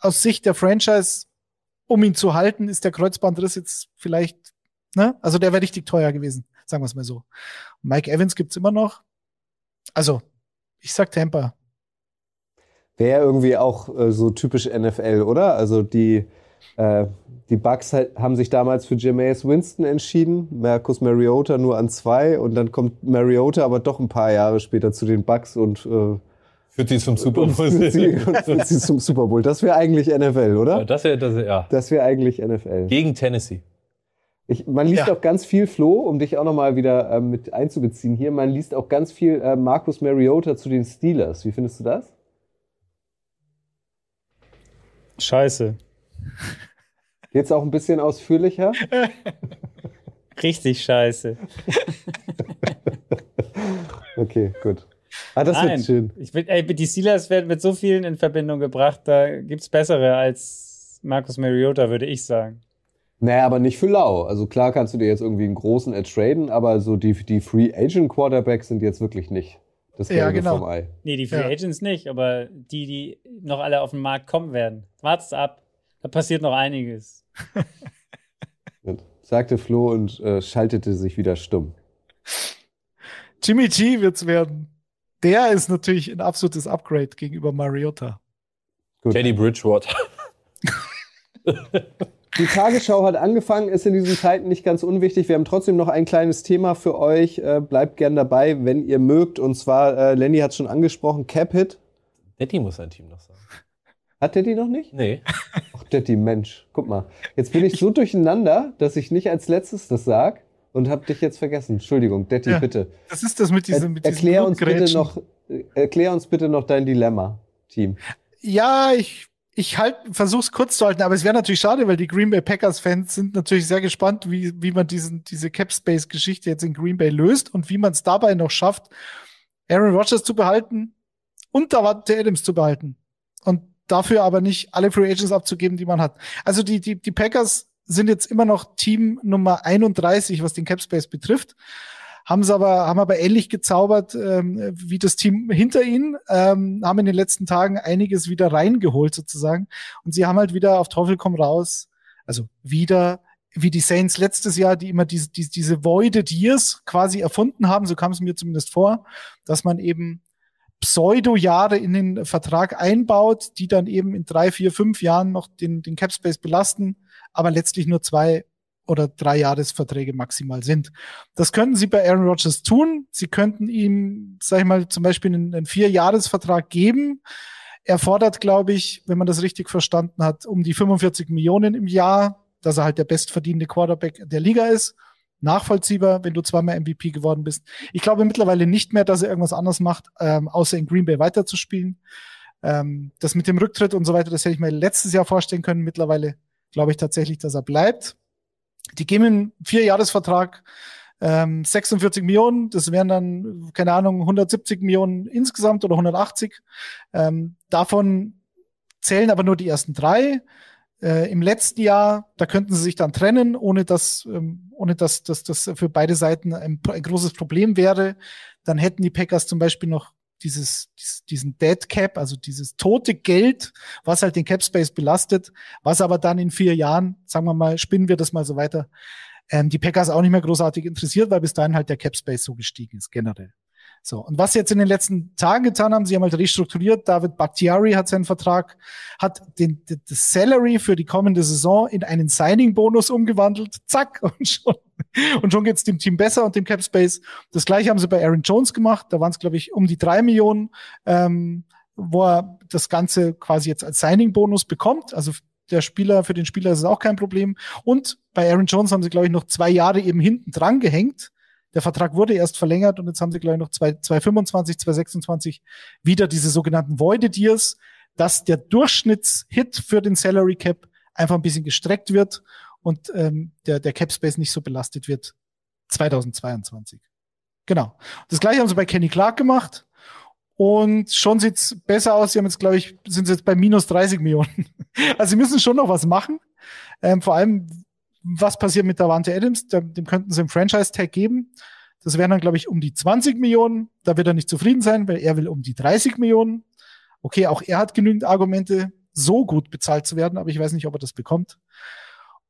Aus Sicht der Franchise, um ihn zu halten, ist der Kreuzbandriss jetzt vielleicht, ne? Also der wäre richtig teuer gewesen, sagen wir es mal so. Mike Evans gibt's immer noch. Also, ich sag Tampa. Wäre irgendwie auch äh, so typisch NFL, oder? Also die, äh, die Bucks halt, haben sich damals für Jameis Winston entschieden, Marcus Mariota nur an zwei und dann kommt Mariota aber doch ein paar Jahre später zu den Bucks und, äh, Führt sie zum Super und führt sie, und führt sie zum Super Bowl. Das wäre eigentlich NFL, oder? Das wäre, das, wär- ja. Das wäre eigentlich NFL. Gegen Tennessee. Ich, man liest Ja. auch ganz viel, Flo, um dich auch nochmal wieder ähm, mit einzubeziehen hier, man liest auch ganz viel äh, Marcus Mariota zu den Steelers. Wie findest du das? Scheiße. Geht's auch ein bisschen ausführlicher? Richtig scheiße. Okay, gut. Ah, das Nein. wird schön. Ich will, ey, die Steelers werden mit so vielen in Verbindung gebracht, da gibt's bessere als Marcus Mariota, würde ich sagen. Naja, aber nicht für lau. Also klar kannst du dir jetzt irgendwie einen großen ertraden, aber so die, die Free Agent Quarterbacks sind jetzt wirklich nicht das Ja, Gelbe genau. vom Ei. Nee, die Free Ja. Agents nicht, aber die, die noch alle auf den Markt kommen werden. Wart's ab. Da passiert noch einiges. Gut. Sagte Flo und äh, schaltete sich wieder stumm. Jimmy G wird's werden. Der ist natürlich ein absolutes Upgrade gegenüber Mariota. Teddy Bridgewater. Die Tagesschau hat angefangen, ist in diesen Zeiten nicht ganz unwichtig. Wir haben trotzdem noch ein kleines Thema für euch. Äh, bleibt gern dabei, wenn ihr mögt. Und zwar, äh, Lenny hat schon angesprochen, Cap-Hit. Nettie muss sein Team noch sagen. Hat der die noch nicht? Nee. Ach, Detti, Mensch, guck mal. Jetzt bin ich so durcheinander, dass ich nicht als letztes das sag und hab dich jetzt vergessen. Entschuldigung, Detti, Ja, bitte. Das ist das mit diesem, mit diesem erklär uns bitte noch, äh, erklär uns bitte noch dein Dilemma, Team. Ja, ich, ich halt, versuch's kurz zu halten, aber es wäre natürlich schade, weil die Green Bay Packers Fans sind natürlich sehr gespannt, wie, wie man diesen, diese Cap Space Geschichte jetzt in Green Bay löst und wie man es dabei noch schafft, Aaron Rodgers zu behalten und Davante Adams zu behalten. Und dafür aber nicht alle Free Agents abzugeben, die man hat. Also die, die, die Packers sind jetzt immer noch Team Nummer 31, was den Cap Space betrifft. Haben es aber, haben aber ähnlich gezaubert ähm, wie das Team hinter ihnen, ähm, haben in den letzten Tagen einiges wieder reingeholt sozusagen. Und sie haben halt wieder auf Teufel komm raus, also wieder wie die Saints letztes Jahr, die immer diese, diese, diese Voided Years quasi erfunden haben, so kam es mir zumindest vor, dass man eben Pseudo-Jahre in den Vertrag einbaut, die dann eben in drei, vier, fünf Jahren noch den, den Capspace belasten, aber letztlich nur zwei oder drei Jahresverträge maximal sind. Das könnten sie bei Aaron Rodgers tun. Sie könnten ihm, sag ich mal, zum Beispiel einen, einen Vierjahresvertrag geben. Er fordert, glaube ich, wenn man das richtig verstanden hat, um die 45 Millionen im Jahr, dass er halt der bestverdienende Quarterback der Liga ist. Nachvollziehbar, wenn du zweimal MVP geworden bist. Ich glaube mittlerweile nicht mehr, dass er irgendwas anderes macht, ähm, außer in Green Bay weiterzuspielen. Ähm, das mit dem Rücktritt und so weiter, das hätte ich mir letztes Jahr vorstellen können. Mittlerweile glaube ich tatsächlich, dass er bleibt. Die geben einen Vierjahresvertrag, ähm, 46 Millionen, das wären dann, keine Ahnung, 170 Millionen insgesamt oder 180. Ähm, davon zählen aber nur die ersten drei. Äh, Im letzten Jahr, da könnten sie sich dann trennen, ohne dass, ähm, ohne dass, dass das für beide Seiten ein, ein großes Problem wäre. Dann hätten die Packers zum Beispiel noch dieses, dies- diesen Dead Cap, also dieses tote Geld, was halt den Cap Space belastet, was aber dann in vier Jahren, sagen wir mal, spinnen wir das mal so weiter, ähm, die Packers auch nicht mehr großartig interessiert, weil bis dahin halt der Cap Space so gestiegen ist, generell. So. Und was sie jetzt in den letzten Tagen getan haben, sie haben halt restrukturiert. David Bakhtiari hat seinen Vertrag, hat den, den, das Salary für die kommende Saison in einen Signing-Bonus umgewandelt. Zack. Und schon, und schon geht's dem Team besser und dem Cap Space. Das gleiche haben sie bei Aaron Jones gemacht. Da waren es, glaube ich, um die drei Millionen, ähm, wo er das Ganze quasi jetzt als Signing-Bonus bekommt. Also der Spieler, für den Spieler ist es auch kein Problem. Und bei Aaron Jones haben sie, glaube ich, noch zwei Jahre eben hinten dran gehängt. Der Vertrag wurde erst verlängert und jetzt haben sie, glaube ich, noch zwei- 225, 226 wieder diese sogenannten Voided Years, dass der Durchschnittshit für den Salary Cap einfach ein bisschen gestreckt wird und ähm, der, der Cap Space nicht so belastet wird 2022. Genau. Das gleiche haben sie bei Kenny Clark gemacht. Und schon sieht's besser aus. Sie haben jetzt, glaube ich, sind sie jetzt bei minus 30 Millionen. Also sie müssen schon noch was machen. Ähm, vor allem, was passiert mit Davante Adams? Dem, dem könnten sie einen Franchise-Tag geben. Das wären dann, glaube ich, um die 20 Millionen. Da wird er nicht zufrieden sein, weil er will um die 30 Millionen. Okay, auch er hat genügend Argumente, so gut bezahlt zu werden, aber ich weiß nicht, ob er das bekommt.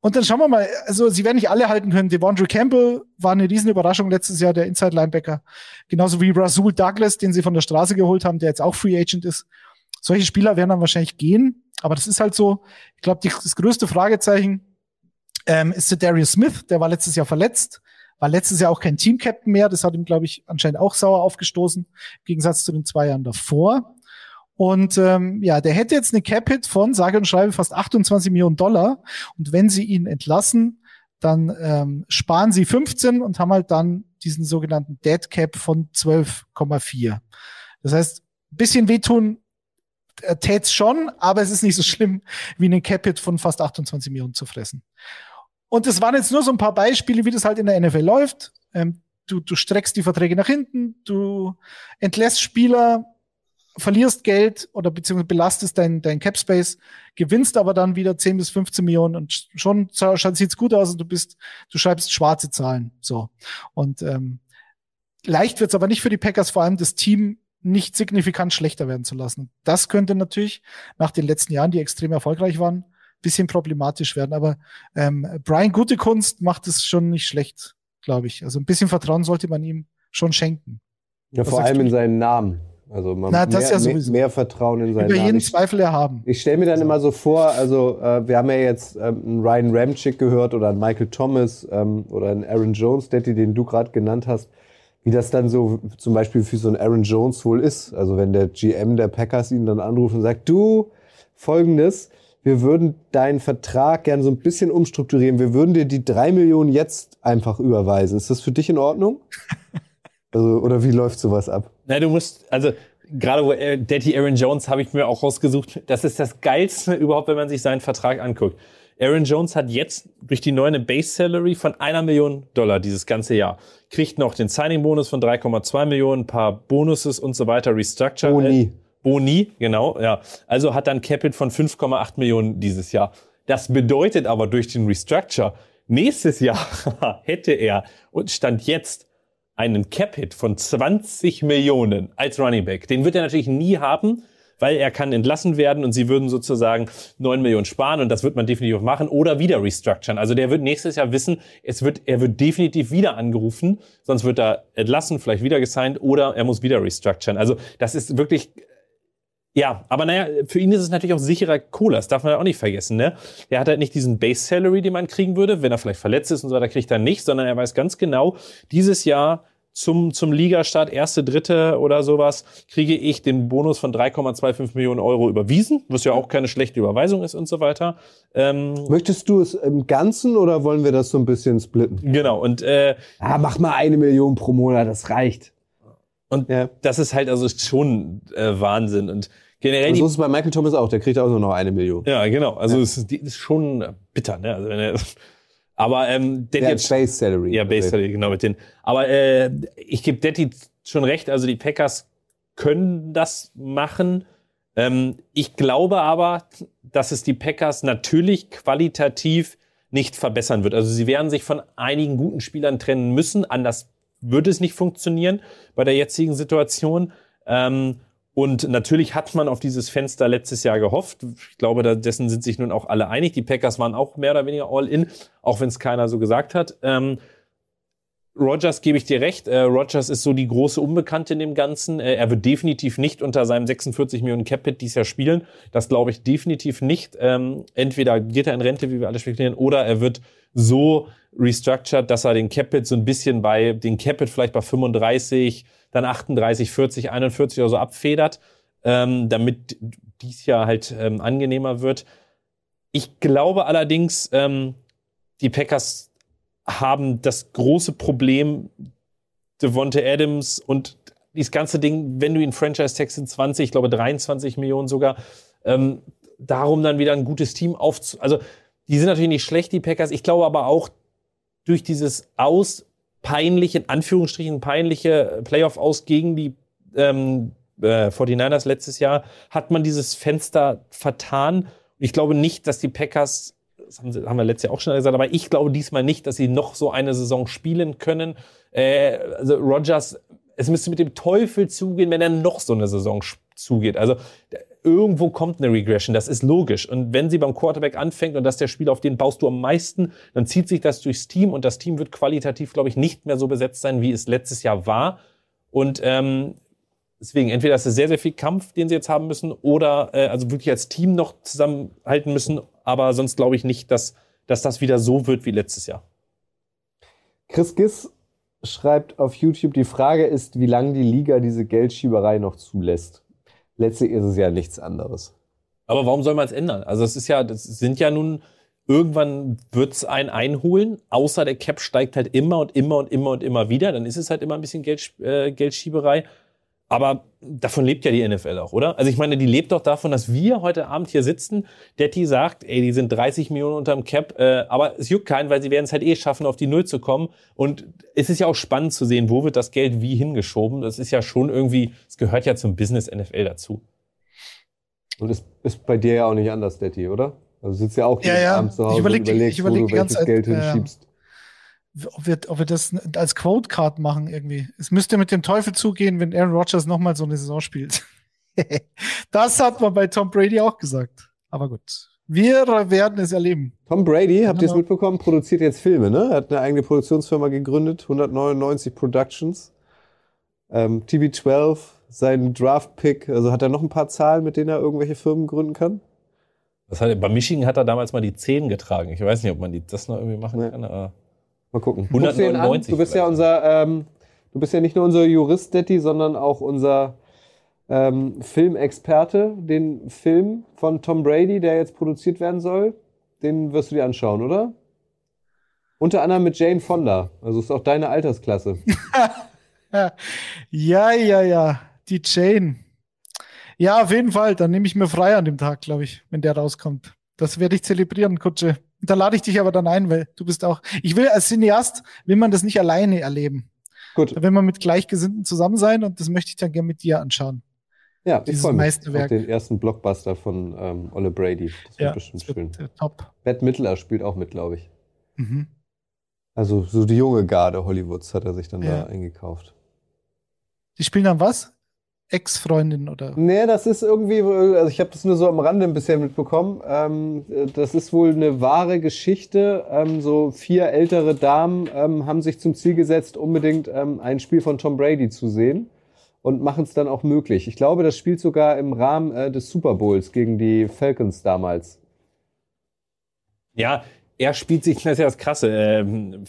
Und dann schauen wir mal, also sie werden nicht alle halten können. Devondre Campbell war eine riesen Überraschung letztes Jahr, der Inside-Linebacker. Genauso wie Rasul Douglas, den sie von der Straße geholt haben, der jetzt auch Free Agent ist. Solche Spieler werden dann wahrscheinlich gehen, aber das ist halt so. Ich glaube, das größte Fragezeichen ähm, ist der Darius Smith, der war letztes Jahr verletzt, war letztes Jahr auch kein Team-Captain mehr. Das hat ihm, glaube ich, anscheinend auch sauer aufgestoßen, im Gegensatz zu den zwei Jahren davor. Und ähm, ja, der hätte jetzt eine Cap-Hit von, sage und schreibe, fast 28 Millionen Dollar. Und wenn sie ihn entlassen, dann ähm, sparen sie 15 und haben halt dann diesen sogenannten Dead Cap von 12,4. Das heißt, ein bisschen wehtun äh, tät's schon, aber es ist nicht so schlimm, wie einen Cap-Hit von fast 28 Millionen zu fressen. Und das waren jetzt nur so ein paar Beispiele, wie das halt in der NFL läuft. Ähm, du, du streckst die Verträge nach hinten, du entlässt Spieler, verlierst Geld oder beziehungsweise belastest dein, dein Cap Space, gewinnst aber dann wieder 10 bis 15 Millionen und schon sieht's gut aus und du bist, du schreibst schwarze Zahlen. So. Und ähm, leicht wird's aber nicht für die Packers, vor allem das Team nicht signifikant schlechter werden zu lassen. Das könnte natürlich nach den letzten Jahren, die extrem erfolgreich waren, bisschen problematisch werden. Aber ähm, Brian Gute Kunst macht es schon nicht schlecht, glaube ich. Also ein bisschen Vertrauen sollte man ihm schon schenken. Ja, Was vor allem du? in seinen Namen. Also man Na, mehr, ja mehr, mehr Vertrauen in seinen Über Namen. jeden Ich, Zweifel erhaben. ich stelle mir dann immer so vor, also äh, wir haben ja jetzt ähm, einen Ryan Ramchick gehört oder einen Michael Thomas ähm, oder einen Aaron Jones, Daddy, den du gerade genannt hast, wie das dann so zum Beispiel für so einen Aaron Jones wohl ist. Also wenn der GM der Packers ihn dann anruft und sagt, du, folgendes. Wir würden deinen Vertrag gerne so ein bisschen umstrukturieren. Wir würden dir die drei Millionen jetzt einfach überweisen. Ist das für dich in Ordnung? Also, oder wie läuft sowas ab? Na, du musst, also gerade wo äh, Daddy Aaron Jones habe ich mir auch rausgesucht. Das ist das Geilste überhaupt, wenn man sich seinen Vertrag anguckt. Aaron Jones hat jetzt durch die neue Base Salary von einer Million Dollar dieses ganze Jahr. Kriegt noch den Signing-Bonus von 3,2 Millionen, ein paar Bonuses und so weiter, Restructure. Boni. Boni, genau, ja. Also hat dann Capit von 5,8 Millionen dieses Jahr. Das bedeutet aber durch den Restructure, nächstes Jahr hätte er und stand jetzt einen Capit von 20 Millionen als Running Back. Den wird er natürlich nie haben, weil er kann entlassen werden und sie würden sozusagen 9 Millionen sparen und das wird man definitiv machen oder wieder restructuren. Also der wird nächstes Jahr wissen, es wird, er wird definitiv wieder angerufen, sonst wird er entlassen, vielleicht wieder gesigned oder er muss wieder restructuren. Also das ist wirklich ja, aber naja, für ihn ist es natürlich auch sicherer Kohle. Das darf man ja auch nicht vergessen. Ne? Er hat halt nicht diesen Base Salary, den man kriegen würde. Wenn er vielleicht verletzt ist und so weiter, kriegt er nicht, sondern er weiß ganz genau, dieses Jahr zum, zum Ligastart, erste, dritte oder sowas, kriege ich den Bonus von 3,25 Millionen Euro überwiesen, was ja auch keine schlechte Überweisung ist und so weiter. Ähm, Möchtest du es im Ganzen oder wollen wir das so ein bisschen splitten? genau, und äh, Ah, mach mal eine Million pro Monat, das reicht. Und Ja. das ist halt also schon äh, Wahnsinn. Und generell Und so ist es bei Michael Thomas auch, der kriegt auch nur noch eine Million. Ja, genau. Also es ist, die ist schon bitter, ne? Also wenn er, aber ähm, der Der hat Base Salary. ja, Base Salary, genau mit den. Aber äh, ich gebe Detti schon recht. Also die Packers können das machen. Ähm, ich glaube aber, dass es die Packers natürlich qualitativ nicht verbessern wird. Also sie werden sich von einigen guten Spielern trennen müssen. Anders würde es nicht funktionieren bei der jetzigen Situation. Ähm, und natürlich hat man auf dieses Fenster letztes Jahr gehofft. Ich glaube, dessen sind sich nun auch alle einig. Die Packers waren auch mehr oder weniger all in, auch wenn es keiner so gesagt hat. Ähm, Rogers gebe ich dir recht. Äh, Rogers ist so die große Unbekannte in dem Ganzen. Äh, er wird definitiv nicht unter seinem 46 Millionen Capit dieses Jahr spielen. Das glaube ich definitiv nicht. Ähm, entweder geht er in Rente, wie wir alle spekulieren, oder er wird so restructured, dass er den Capit so ein bisschen bei, den Capit vielleicht bei 35, dann 38, 40, 41 oder so abfedert, ähm, damit dies Jahr halt ähm, angenehmer wird. Ich glaube allerdings, ähm, die Packers haben das große Problem, Devonta Adams und dieses ganze Ding, wenn du ihn Franchise-Text in 20, ich glaube 23 Millionen sogar, ähm, darum dann wieder ein gutes Team aufzu... Also, die sind natürlich nicht schlecht, die Packers. Ich glaube aber auch, durch dieses Aus, peinliche, in Anführungsstrichen peinliche Playoff aus gegen die ähm, äh, 49ers letztes Jahr, hat man dieses Fenster vertan. Ich glaube nicht, dass die Packers, das haben, sie, haben wir letztes Jahr auch schon gesagt, aber ich glaube diesmal nicht, dass sie noch so eine Saison spielen können. Äh, also Rogers, es müsste mit dem Teufel zugehen, wenn er noch so eine Saison zugeht. Also irgendwo kommt eine Regression, das ist logisch. Und wenn sie beim Quarterback anfängt und das ist der Spieler, auf den baust du am meisten, dann zieht sich das durchs Team und das Team wird qualitativ, glaube ich, nicht mehr so besetzt sein, wie es letztes Jahr war. Und ähm, deswegen, entweder ist es sehr, sehr viel Kampf, den sie jetzt haben müssen, oder äh, also wirklich als Team noch zusammenhalten müssen. Aber sonst glaube ich nicht, dass, dass das wieder so wird wie letztes Jahr. Chris Giss schreibt auf YouTube, die Frage ist, wie lange die Liga diese Geldschieberei noch zulässt. Letztlich ist es ja nichts anderes. Aber warum soll man es ändern? Also es ist ja, das sind ja nun, irgendwann wird's einen einholen, außer der Cap steigt halt immer und immer und immer und immer wieder, dann ist es halt immer ein bisschen Geld, äh, Geldschieberei. Aber davon lebt ja die NFL auch, oder? Also ich meine, die lebt doch davon, dass wir heute Abend hier sitzen. Detti sagt, ey, die sind 30 Millionen unterm Cap, äh, aber es juckt keinen, weil sie werden es halt eh schaffen, auf die Null zu kommen. Und es ist ja auch spannend zu sehen, wo wird das Geld wie hingeschoben. Das ist ja schon irgendwie, es gehört ja zum Business NFL dazu. Und das ist bei dir ja auch nicht anders, Detti, oder? Also du sitzt ja auch Ja, ja. Abend zu Ich Hause überleg und überlegst, ich überleg wo die du welches ganze Zeit, Geld ja. Ob wir, ob wir das als Quote Card machen irgendwie. Es müsste mit dem Teufel zugehen, wenn Aaron Rodgers nochmal so eine Saison spielt. das hat man bei Tom Brady auch gesagt. Aber gut. Wir werden es erleben. Tom Brady, habt ihr es Genau. mitbekommen, produziert jetzt Filme, ne? Er hat eine eigene Produktionsfirma gegründet, 199 Productions. Ähm, TB12, sein Draft-Pick, also hat er noch ein paar Zahlen, mit denen er irgendwelche Firmen gründen kann? Das hat, bei Michigan hat er damals mal die 10 getragen. Ich weiß nicht, ob man die, das noch irgendwie machen Nee. kann. Aber Mal gucken. Guckst du ihn an? 199 Du bist ja unser, ähm, du bist ja nicht nur unser Jurist, Detti, sondern auch unser ähm, Filmexperte, den Film von Tom Brady, der jetzt produziert werden soll, den wirst du dir anschauen, oder? Unter anderem mit Jane Fonda. Also ist auch deine Altersklasse. ja, ja, ja. Die Jane. Ja, auf jeden Fall. Dann nehme ich mir frei an dem Tag, glaube ich, wenn der rauskommt. Das werde ich zelebrieren, Kutsche. Da lade ich dich aber dann ein, weil du bist auch. Ich will als Cineast, will man das nicht alleine erleben. Gut. Da will man mit Gleichgesinnten zusammen sein und das möchte ich dann gerne mit dir anschauen. Ja, Dieses ich freue auf den ersten Blockbuster von ähm, Olle Brady. Das wird Ja, bestimmt das wird, schön. äh, top. Bette Midler spielt auch mit, glaube ich. Mhm. Also so die junge Garde Hollywoods hat er sich dann Ja. da eingekauft. Die spielen dann was? Ex-Freundin oder? Nee, das ist irgendwie, also ich habe das nur so am Rande bisher mitbekommen. Ähm, äh, das ist wohl eine wahre Geschichte. Ähm, so vier ältere Damen ähm, haben sich zum Ziel gesetzt, unbedingt ähm, ein Spiel von Tom Brady zu sehen und machen es dann auch möglich. Ich glaube, das spielt sogar im Rahmen äh, des Super Bowls gegen die Falcons damals. Ja, er spielt sich, das ist ja das Krasse. Ähm,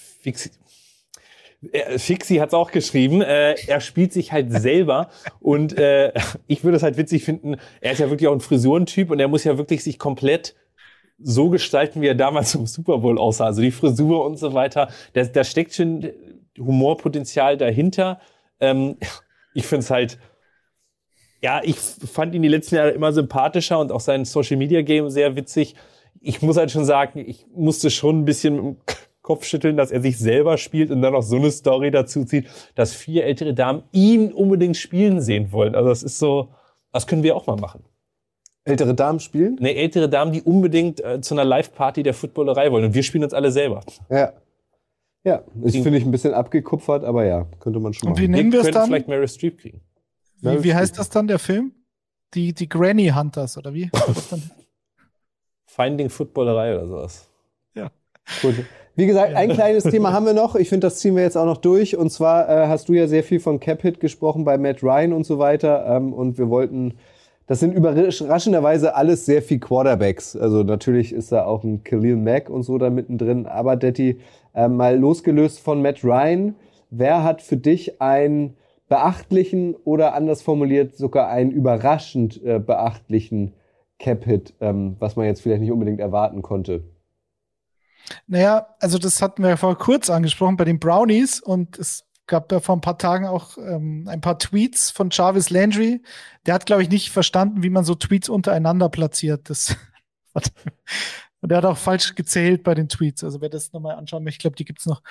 Fixi, äh, Fixi hat es auch geschrieben, äh, er spielt sich halt selber und äh, ich würde es halt witzig finden, er ist ja wirklich auch ein Frisurentyp und er muss ja wirklich sich komplett so gestalten, wie er damals im Super Bowl aussah. Also die Frisur und so weiter. Da, da steckt schon Humorpotenzial dahinter. Ähm, ich finde es halt, ja, ich fand ihn die letzten Jahre immer sympathischer und auch sein Social Media Game sehr witzig. Ich muss halt schon sagen, ich musste schon ein bisschen mit dem Kopf schütteln, dass er sich selber spielt und dann noch so eine Story dazu zieht, dass vier ältere Damen ihn unbedingt spielen sehen wollen. Also das ist so, das können wir auch mal machen. Ältere Damen spielen? Eine ältere Dame, die unbedingt äh, zu einer Live-Party der Footballerei wollen. Und wir spielen uns alle selber. Ja. Ja, ist, finde ich, ein bisschen abgekupfert, aber ja, könnte man schon Und wie machen. nennen wir es könnten dann? vielleicht Meryl Streep kriegen. Wie, wie heißt das dann, der Film? Die, die Granny Hunters, oder wie? Finding Footballerei oder sowas. Gut. Wie gesagt, ein kleines Thema haben wir noch. Ich finde, das ziehen wir jetzt auch noch durch. Und zwar äh, hast du ja sehr viel von Cap-Hit gesprochen bei Matt Ryan und so weiter. Ähm, und wir wollten, das sind überraschenderweise alles sehr viel Quarterbacks. Also natürlich ist da auch ein Khalil Mack und so da mittendrin. Aber Detti, äh, mal losgelöst von Matt Ryan, wer hat für dich einen beachtlichen oder anders formuliert sogar einen überraschend äh, beachtlichen Cap-Hit, ähm, was man jetzt vielleicht nicht unbedingt erwarten konnte? Naja, also das hatten wir ja vor kurz angesprochen bei den Brownies und es gab ja vor ein paar Tagen auch ähm, ein paar Tweets von Jarvis Landry. Der hat, glaube ich, nicht verstanden, wie man so Tweets untereinander platziert. Das und der hat auch falsch gezählt bei den Tweets. Also wer das nochmal anschauen möchte, ich glaube, die gibt's noch.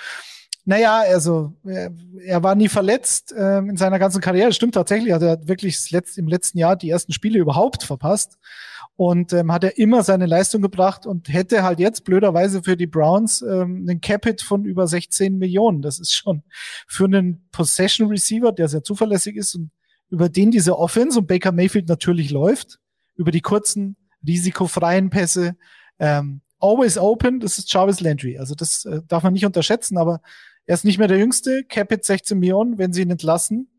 Naja, also er, er war nie verletzt ähm, in seiner ganzen Karriere. Stimmt tatsächlich. Also er hat wirklich letzt, im letzten Jahr die ersten Spiele überhaupt verpasst und ähm, hat er immer seine Leistung gebracht und hätte halt jetzt blöderweise für die Browns ähm, einen Capit von über 16 Millionen. Das ist schon für einen Possession Receiver, der sehr zuverlässig ist und über den diese Offense und Baker Mayfield natürlich läuft, über die kurzen, risikofreien Pässe, ähm, always open, das ist Jarvis Landry. Also das äh, darf man nicht unterschätzen, aber er ist nicht mehr der Jüngste, Capit 16 Millionen, wenn sie ihn entlassen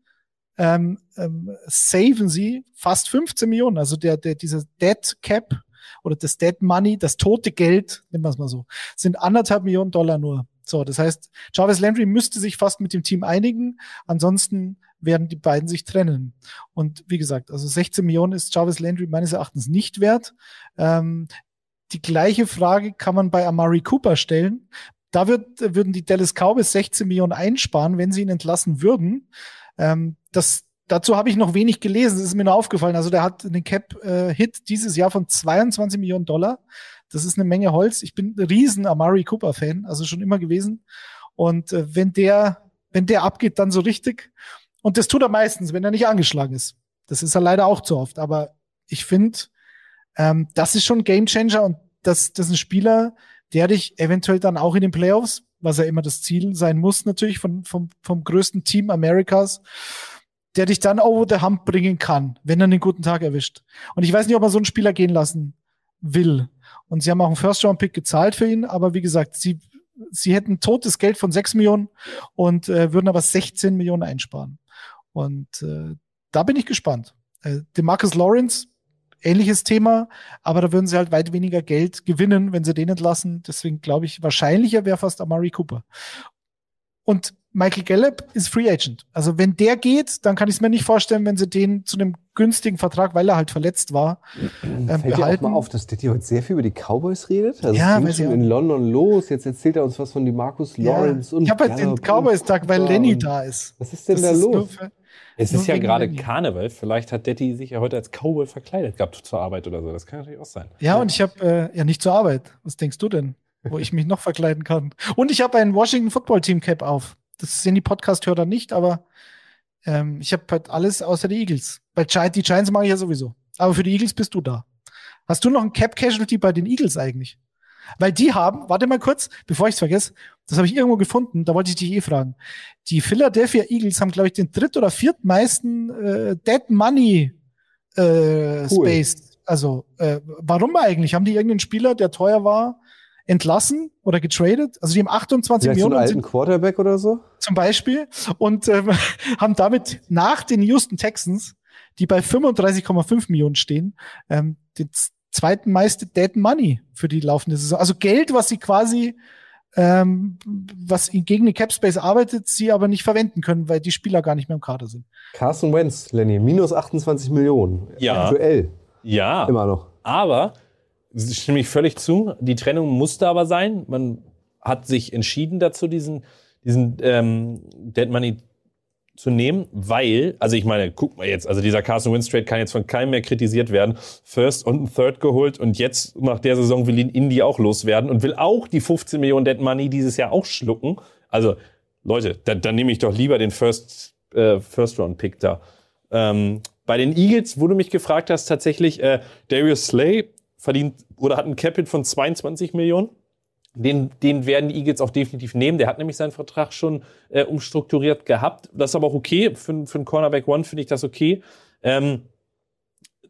ähm, ähm, saven sie fast 15 Millionen. Also der, der, diese Dead Cap oder das Dead Money, das tote Geld, nehmen wir es mal so, sind anderthalb Millionen Dollar nur. So, das heißt, Jarvis Landry müsste sich fast mit dem Team einigen. Ansonsten werden die beiden sich trennen. Und wie gesagt, also 16 Millionen ist Jarvis Landry meines Erachtens nicht wert. Ähm, die gleiche Frage kann man bei Amari Cooper stellen. Da wird, würden die Dallas Cowboys 16 Millionen einsparen, wenn sie ihn entlassen würden. Ähm, das, dazu habe ich noch wenig gelesen, das ist mir nur aufgefallen. Also der hat einen Cap-Hit dieses Jahr von 22 Millionen Dollar. Das ist eine Menge Holz. Ich bin ein riesen Amari Cooper-Fan, also schon immer gewesen. Und äh, wenn der, wenn der abgeht, dann so richtig. Und das tut er meistens, wenn er nicht angeschlagen ist. Das ist er leider auch zu oft. Aber ich finde, ähm, das ist schon ein Gamechanger und das, das ist ein Spieler, der dich eventuell dann auch in den Playoffs, was ja immer das Ziel sein muss, natürlich von, vom, vom größten Team Amerikas, der dich dann over the hump bringen kann, wenn er einen guten Tag erwischt. Und ich weiß nicht, ob man so einen Spieler gehen lassen will. Und sie haben auch einen First-Round-Pick gezahlt für ihn, aber wie gesagt, sie, sie hätten totes Geld von 6 Millionen und äh, würden aber 16 Millionen einsparen. Und äh, da bin ich gespannt. Äh, Demarcus Lawrence, ähnliches Thema, aber da würden sie halt weit weniger Geld gewinnen, wenn sie den entlassen. Deswegen glaube ich, wahrscheinlicher wäre fast Amari Cooper. Und Michael Gallup ist Free Agent. Also wenn der geht, dann kann ich es mir nicht vorstellen, wenn sie den zu einem günstigen Vertrag, weil er halt verletzt war, ähm, Fällt dir auch behalten. mal auf, dass Detti heute sehr viel über die Cowboys redet? Also Ja, es ging schon in London los. Jetzt erzählt er uns was von die Marcus Ja. Lawrence und Ich habe halt den Cowboys-Tag, weil Lenny da ist. Was ist denn Das da ist los? für- Es Nur ist ja gerade. Karneval. Vielleicht hat Detti sich ja heute als Cowboy verkleidet gehabt zur Arbeit oder so. Das kann natürlich auch sein. Ja, und ich habe äh, ja nicht zur Arbeit. Was denkst du denn, wo ich mich noch verkleiden kann? Und ich habe ein Washington Football Team Cap auf. Das sehen die Podcast-Hörer nicht, aber ähm, ich habe halt alles außer die Eagles. Bei Gi die Giants mache ich ja sowieso. Aber für die Eagles bist du da. Hast du noch ein Cap Casualty bei den Eagles eigentlich? Weil die haben, warte mal kurz, bevor ich es vergesse, das habe ich irgendwo gefunden, da wollte ich dich eh fragen. Die Philadelphia Eagles haben, glaube ich, den dritt- oder viertmeisten äh, Dead Money äh, Cool. Space. Also, äh, warum eigentlich? Haben die irgendeinen Spieler, der teuer war, entlassen oder getradet? Also, die haben 28 Vielleicht so einen Millionen und alten sind Quarterback oder so? zum Beispiel und ähm, haben damit nach den Houston Texans, die bei 35,5 Millionen stehen, ähm, den z- zweiten meiste Dead Money für die laufende Saison. Also Geld, was sie quasi, ähm, was gegen den Cap Space arbeitet, sie aber nicht verwenden können, weil die Spieler gar nicht mehr im Kader sind. Carson Wentz, Lenny, minus 28 Millionen. Ja. Aktuell. Ja. Immer noch. Aber, das stimme ich völlig zu, die Trennung musste aber sein. Man hat sich entschieden dazu, diesen, diesen ähm, Dead Money zu nehmen, weil, also ich meine, guck mal jetzt, also dieser Carson Wentz Trade kann jetzt von keinem mehr kritisiert werden. First und ein Third geholt und jetzt nach der Saison will ihn Indy auch loswerden und will auch die 15 Millionen Dead Money dieses Jahr auch schlucken. Also Leute, dann, dann nehme ich doch lieber den First, äh, First Round Pick da. Ähm, bei den Eagles, wo du mich gefragt hast, tatsächlich, äh, Darius Slay verdient oder hat ein Capit von 22 Millionen. Den, den werden die Eagles auch definitiv nehmen. Der hat nämlich seinen Vertrag schon äh, umstrukturiert gehabt. Das ist aber auch okay. Für, für einen Cornerback One finde ich das okay. Ähm,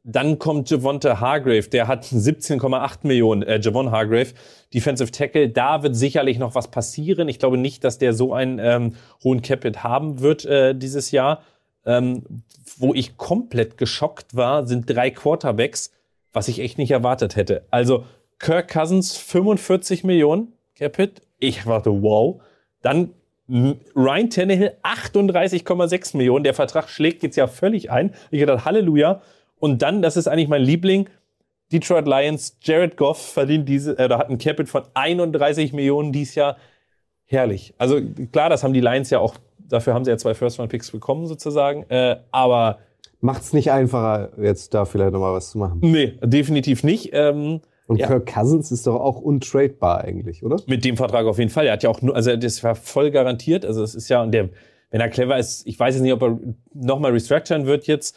dann kommt Javonte Hargrave, der hat 17,8 Millionen, äh, Javon Hargrave, Defensive Tackle. Da wird sicherlich noch was passieren. Ich glaube nicht, dass der so einen ähm, hohen Capit haben wird äh, dieses Jahr. Ähm, wo ich komplett geschockt war, sind drei Quarterbacks, was ich echt nicht erwartet hätte. Also Kirk Cousins 45 Millionen Capit. Ich warte, wow. Dann Ryan Tannehill 38,6 Millionen. Der Vertrag schlägt jetzt ja völlig ein. Ich dachte, Halleluja. Und dann, das ist eigentlich mein Liebling, Detroit Lions, Jared Goff verdient diese, äh, oder hat ein Capit von 31 Millionen dieses Jahr. Herrlich. Also klar, das haben die Lions ja auch, dafür haben sie ja zwei First-Round-Picks bekommen sozusagen. Äh, aber Macht's nicht einfacher, jetzt da vielleicht nochmal was zu machen. nee, definitiv nicht. Ähm, Und Ja. Kirk Cousins ist doch auch untradebar eigentlich, oder? Mit dem Vertrag auf jeden Fall. Er hat ja auch nur, also das war voll garantiert. Also es ist ja, und der, wenn er clever ist, ich weiß jetzt nicht, ob er nochmal restructuren wird jetzt.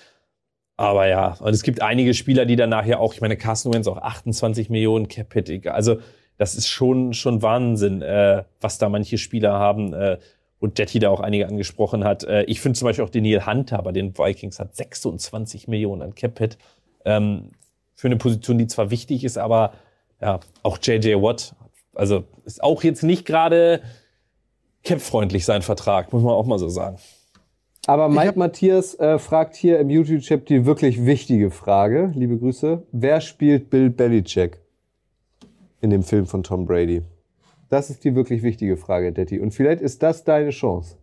Aber ja, und es gibt einige Spieler, die danach ja auch, ich meine, Carson Wentz auch 28 Millionen Capit. egal. Also das ist schon, schon Wahnsinn, äh, was da manche Spieler haben. Äh, und Jetty da auch einige angesprochen hat. Äh, ich finde zum Beispiel auch den Neil Hunter bei den Vikings hat 26 Millionen an Capit. Ähm, für eine Position, die zwar wichtig ist, aber ja, auch JJ Watt, also ist auch jetzt nicht gerade capfreundlich sein Vertrag, muss man auch mal so sagen. Aber Mike Matthias äh, fragt hier im YouTube-Chat die wirklich wichtige Frage. Liebe Grüße. Wer spielt Bill Belichick in dem Film von Tom Brady? Das ist die wirklich wichtige Frage, Detti. Und vielleicht ist das deine Chance.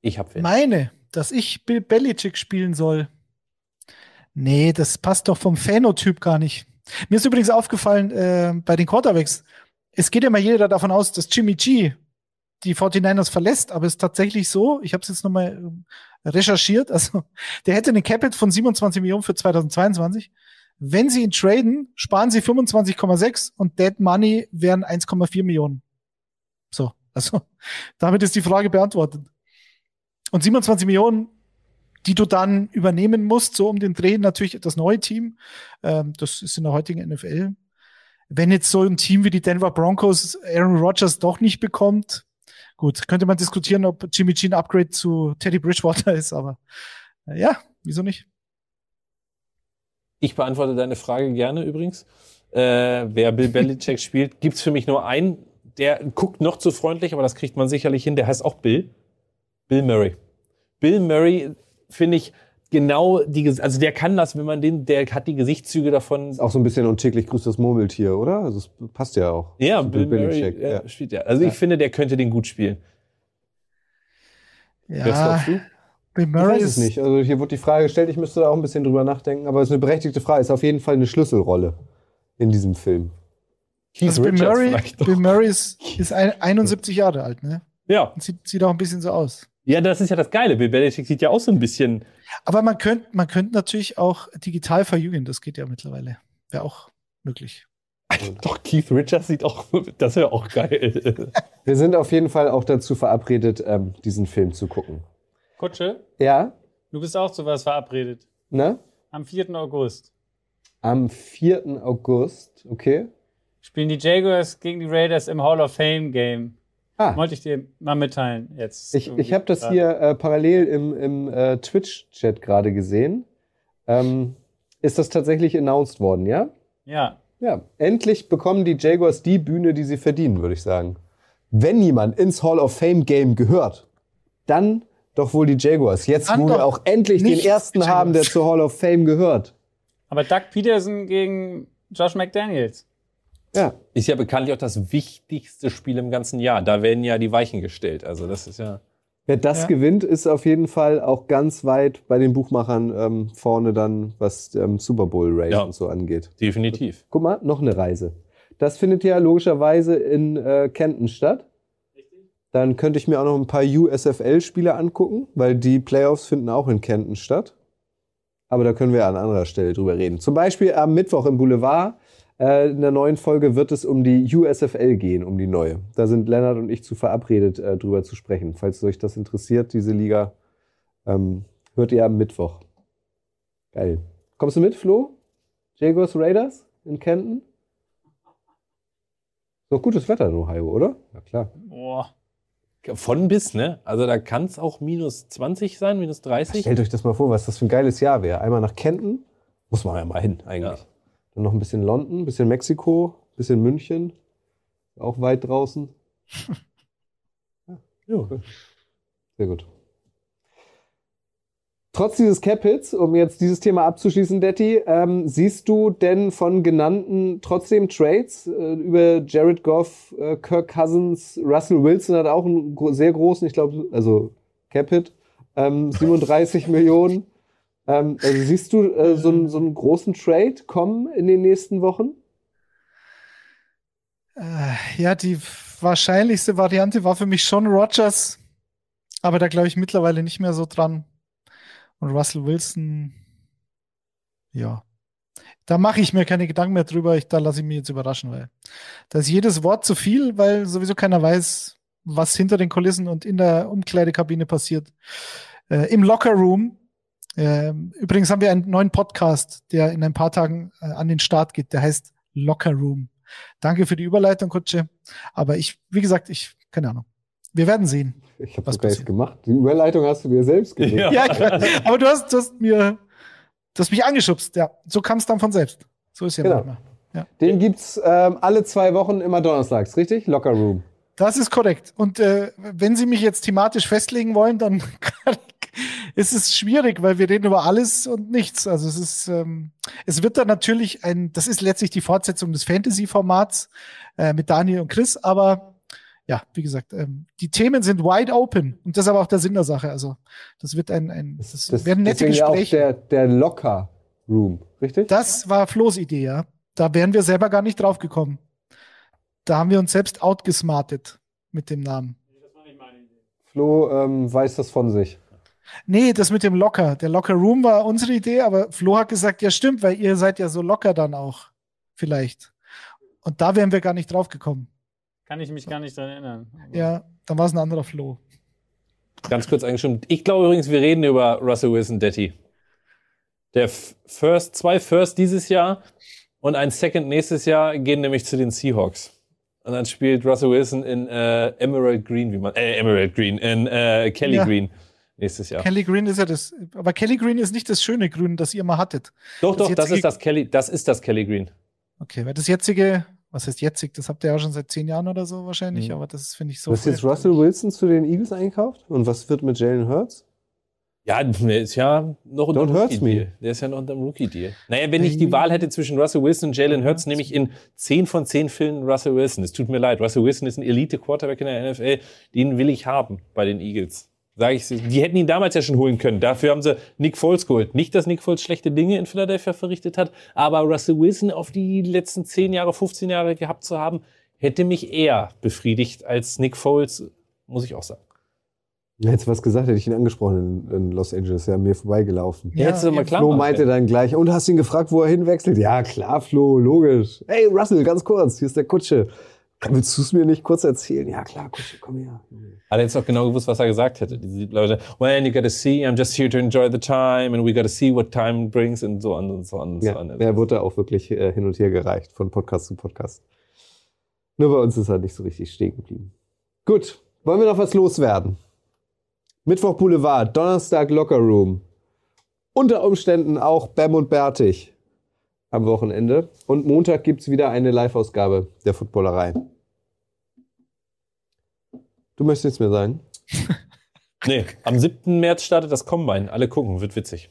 Ich habe. Meine, dass ich Bill Belichick spielen soll. Nee, das passt doch vom Phänotyp gar nicht. Mir ist übrigens aufgefallen, äh, bei den Quarterbacks, es geht ja mal jeder davon aus, dass Jimmy G die 49ers verlässt, aber es ist tatsächlich so, ich habe es jetzt nochmal ähm, recherchiert, also der hätte eine Capit von 27 Millionen für 2022. Wenn sie ihn traden, sparen sie 25,6 und Dead Money wären 1,4 Millionen. So, also damit ist die Frage beantwortet. Und 27 Millionen, die du dann übernehmen musst, so um den Dreh, natürlich das neue Team. Ähm, das ist in der heutigen NFL. Wenn jetzt so ein Team wie die Denver Broncos Aaron Rodgers doch nicht bekommt, gut, könnte man diskutieren, ob Jimmy G ein Upgrade zu Teddy Bridgewater ist, aber äh, ja, wieso nicht? Ich beantworte deine Frage gerne übrigens. Äh, wer Bill Belichick spielt, gibt's für mich nur einen, der guckt noch zu freundlich, aber das kriegt man sicherlich hin. Der heißt auch Bill. Bill Murray. Bill Murray finde ich genau die, also der kann das, wenn man den, der hat die Gesichtszüge davon. Ist auch so ein bisschen und täglich grüßt das Murmeltier, oder? Also es passt ja auch. Ja, zu Bill Murray ja, ja. spielt ja. Also ich finde, der könnte den gut spielen. Was glaubst du? Bill Ich Murray weiß ist es nicht. Also hier wurde die Frage gestellt, ich müsste da auch ein bisschen drüber nachdenken, aber es ist eine berechtigte Frage. Ist auf jeden Fall eine Schlüsselrolle in diesem Film. Keith Also Bill Murray. Bill Murray ist, ist ein, 71 Jahre alt, ne? Ja. Und sieht, sieht auch ein bisschen so aus. Ja, das ist ja das Geile. Bill Belichick sieht ja auch so ein bisschen. Aber man könnte man könnte natürlich auch digital verjüngen, das geht ja mittlerweile. Wäre auch möglich. Doch, Keith Richards sieht auch. Das wäre auch geil. Wir sind auf jeden Fall auch dazu verabredet, ähm, diesen Film zu gucken. Kutsche, Ja? du bist auch zu was verabredet. Ne? Am 4. August Am 4. August, okay. spielen die Jaguars gegen die Raiders im Hall of Fame Game. Ah, Wollte ich dir mal mitteilen jetzt. ich, ich habe das hier äh, parallel im, im äh, Twitch-Chat gerade gesehen. Ähm, ist das tatsächlich announced worden, ja? Ja, Ja, endlich bekommen die Jaguars die Bühne, die sie verdienen, würde ich sagen. Wenn jemand ins Hall of Fame Game gehört, dann doch wohl die Jaguars. Jetzt, Dann wo wir auch endlich den ersten haben, der zur Hall of Fame gehört. aber Doug Peterson gegen Josh McDaniels. Ja, Ist ja bekanntlich auch das wichtigste Spiel im ganzen Jahr. Da werden ja die Weichen gestellt. Also, das ist ja. wer das Ja. gewinnt, ist auf jeden Fall auch ganz weit bei den Buchmachern ähm, vorne dann, was ähm, Super Bowl Race Ja. und so angeht. Definitiv. Guck mal, noch eine Reise. Das findet ja logischerweise in äh, Kenton statt. Dann könnte ich mir auch noch ein paar USFL-Spiele angucken, weil die Playoffs finden auch in Kenton statt. Aber da können wir an anderer Stelle drüber reden. Zum Beispiel am Mittwoch im Boulevard. Äh, in der neuen Folge wird es um die USFL gehen, um die neue. Da sind Lennart und ich zu verabredet, äh, drüber zu sprechen. Falls euch das interessiert, diese Liga, ähm, hört ihr am Mittwoch. Geil. Kommst du mit, Flo? Jaguars Raiders in Kenton? Ist doch gutes Wetter in Ohio, oder? Ja, klar. Boah. Von bis, ne? Also, da kann es auch minus 20 sein, minus 30. Stellt euch das mal vor, was das für ein geiles Jahr wäre. Einmal nach Kenton, muss man ja mal hin eigentlich. Ja. Dann noch ein bisschen London, ein bisschen Mexiko, ein bisschen München, auch weit draußen. ja, cool. Sehr gut. Trotz dieses Cap-Hits, um jetzt dieses Thema abzuschließen, Detti, ähm, siehst du denn von genannten trotzdem Trades äh, über Jared Goff, äh, Kirk Cousins, Russell Wilson hat auch einen sehr großen, ich glaube, also Cap-Hit, ähm, 37 Millionen. Ähm, also siehst du äh, so, einen, so einen großen Trade kommen in den nächsten Wochen? Äh, ja, die wahrscheinlichste Variante war für mich schon Rogers, aber da glaube ich mittlerweile nicht mehr so dran. Und Russell Wilson, ja, da mache ich mir keine Gedanken mehr drüber. Ich, da lasse ich mich jetzt überraschen, weil da ist jedes Wort zu viel, weil sowieso keiner weiß, was hinter den Kulissen und in der Umkleidekabine passiert. Äh, Im Locker Room. Ähm, übrigens haben wir einen neuen Podcast, der in ein paar Tagen äh, an den Start geht. Der heißt Locker Room. Danke für die Überleitung, Kutsche. Aber ich, wie gesagt, ich, keine Ahnung. Wir werden sehen. Ich habe Was das passiert? gemacht. Die Überleitung hast du dir selbst gelegt. Ja. Ja, ich, aber du hast, du hast mir, du hast mich angeschubst. Ja, so kam es dann von selbst. So ist ja Genau. manchmal. Ja. Den gibt's ähm, alle zwei Wochen immer donnerstags, richtig? Locker Room. Das ist korrekt. Und äh, wenn Sie mich jetzt thematisch festlegen wollen, dann kann, ist es schwierig, weil wir reden über alles und nichts. Also es ist, ähm, es wird dann natürlich ein, das ist letztlich die Fortsetzung des Fantasy-Formats äh, mit Daniel und Chris, aber ja, wie gesagt, ähm, die Themen sind wide open und das ist aber auch der Sinn der Sache. Also das wird ein, ein das, werden nette deswegen ja auch Gespräche. der, der Locker Room, richtig? Das war Flo's Idee, ja. Da wären wir selber gar nicht drauf gekommen. Da haben wir uns selbst outgesmartet mit dem Namen. Flo ähm, weiß das von sich. Nee, das mit dem Locker. Der Locker Room war unsere Idee, aber Flo hat gesagt, ja stimmt, weil ihr seid ja so locker dann auch. Vielleicht. Und da wären wir gar nicht drauf gekommen. Kann ich mich gar nicht dran erinnern. Ja, dann war es ein anderer Flo. Ganz kurz eingestimmt. Ich glaube übrigens, wir reden über Russell Wilson Detti. Der First, zwei First dieses Jahr und ein Second nächstes Jahr gehen nämlich zu den Seahawks. Und dann spielt Russell Wilson in äh, Emerald Green, wie man, äh, Emerald Green, in äh, Kelly Ja. Green nächstes Jahr. Kelly Green ist ja das, aber Kelly Green ist nicht das schöne Grün, das ihr mal hattet. doch, das doch, das ist das Kelly, das ist das Kelly Green. Okay, weil das jetzige, was heißt jetzig, das habt ihr ja schon seit zehn Jahren oder so wahrscheinlich, Mhm. aber das finde ich so. Du hast jetzt. Russell Wilson zu den Eagles eingekauft? Und was wird mit Jalen Hurts? Ja, der ist ja noch unter dem. Rookie-Deal. Der ist ja noch unter dem Rookie-Deal. Naja, wenn ich die Wahl hätte zwischen Russell Wilson und Jalen Hurts, nehme ich in 10 von 10 Fällen Russell Wilson. Es tut mir leid. Russell Wilson ist ein Elite-Quarterback in der NFL. Den will ich haben bei den Eagles. Sag ich, die hätten ihn damals ja schon holen können. Dafür haben sie Nick Foles geholt. Nicht, dass Nick Foles schlechte Dinge in Philadelphia verrichtet hat, aber Russell Wilson auf die letzten 10 Jahre, 15 Jahre gehabt zu haben, hätte mich eher befriedigt als Nick Foles, muss ich auch sagen. Hättest du was gesagt, hätte ich ihn angesprochen in, in Los Angeles. Ja, mir vorbeigelaufen. Ja, hättest du mal klar Flo machen meinte dann gleich, und hast ihn gefragt, wo er hinwechselt? Ja, klar, Flo, logisch. Hey, Russell, ganz kurz, hier ist der Kutsche. Willst du es mir nicht kurz erzählen? Ja, klar, Kutsche, komm her. Aber er hätte auch genau gewusst, was er gesagt hätte. Diese Leute, well, you gotta see, I'm just here to enjoy the time and we gotta see what time brings und so on und so on und so Ja, on. er wurde auch wirklich äh, hin und her gereicht, von Podcast zu Podcast. Nur bei uns ist er nicht so richtig stehen geblieben. Gut, wollen wir noch was loswerden? Mittwoch Boulevard, Donnerstag Locker Room. Unter Umständen auch Bam und Bertig am Wochenende. Und Montag gibt's wieder eine Live-Ausgabe der Footballerei. Du möchtest nichts mehr sagen? Nee, am 7. März startet das Combine. Alle gucken, wird witzig.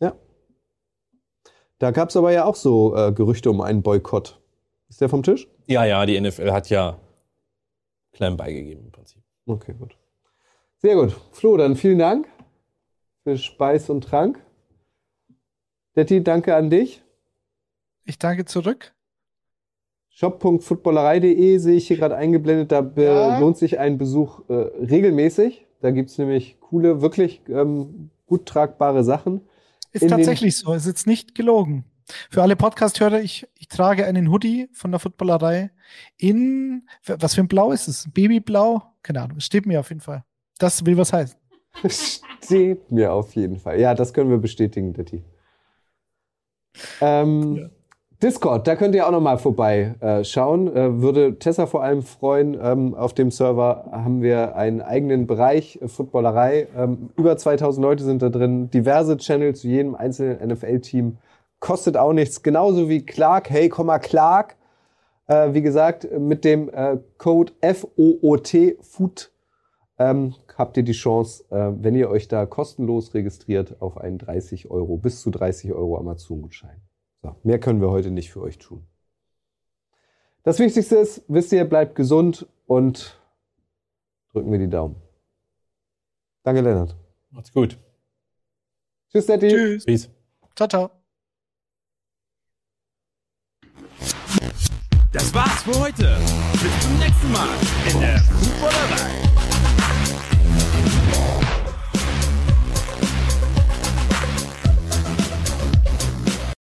Ja. Da gab's aber ja auch so äh, Gerüchte um einen Boykott. Ist der vom Tisch? Ja, ja, die NFL hat ja klein beigegeben im Prinzip. Okay, gut. Sehr gut. Flo, dann vielen Dank für Speis und Trank. Detti, danke an dich. Ich danke zurück. Shop.footballerei.de sehe ich hier gerade eingeblendet. Da Ja. lohnt sich ein Besuch äh, regelmäßig. Da gibt's nämlich coole, wirklich ähm, gut tragbare Sachen. Ist tatsächlich so. Ist jetzt nicht gelogen. Für alle Podcast-Hörer, ich, ich trage einen Hoodie von der Footballerei in, was für ein Blau ist es? Babyblau? Keine Ahnung. Es steht mir auf jeden Fall. Das will was heißen. Steht mir auf jeden Fall. Ja, das können wir bestätigen, Detti. Ähm, Discord, da könnt ihr auch noch mal vorbeischauen. Äh, würde Tessa vor allem freuen. Ähm, auf dem Server haben wir einen eigenen Bereich, äh, Footballerei. Ähm, über 2000 Leute sind da drin. Diverse Channels zu jedem einzelnen NFL-Team. Kostet auch nichts. Genauso wie Clark. Hey, komm mal, Clark. Äh, wie gesagt, mit dem Code FOOT, FOOT, ähm, habt ihr die Chance, wenn ihr euch da kostenlos registriert, auf einen 30 Euro, bis zu 30 Euro Amazon-Gutschein. So, mehr können wir heute nicht für euch tun. Das Wichtigste ist, wisst ihr, bleibt gesund und drücken wir die Daumen. Danke, Lennart. Macht's gut. Tschüss, Daddy. Tschüss. Peace. Ciao, ciao. Das war's für heute. Bis zum nächsten Mal in der Footballerei.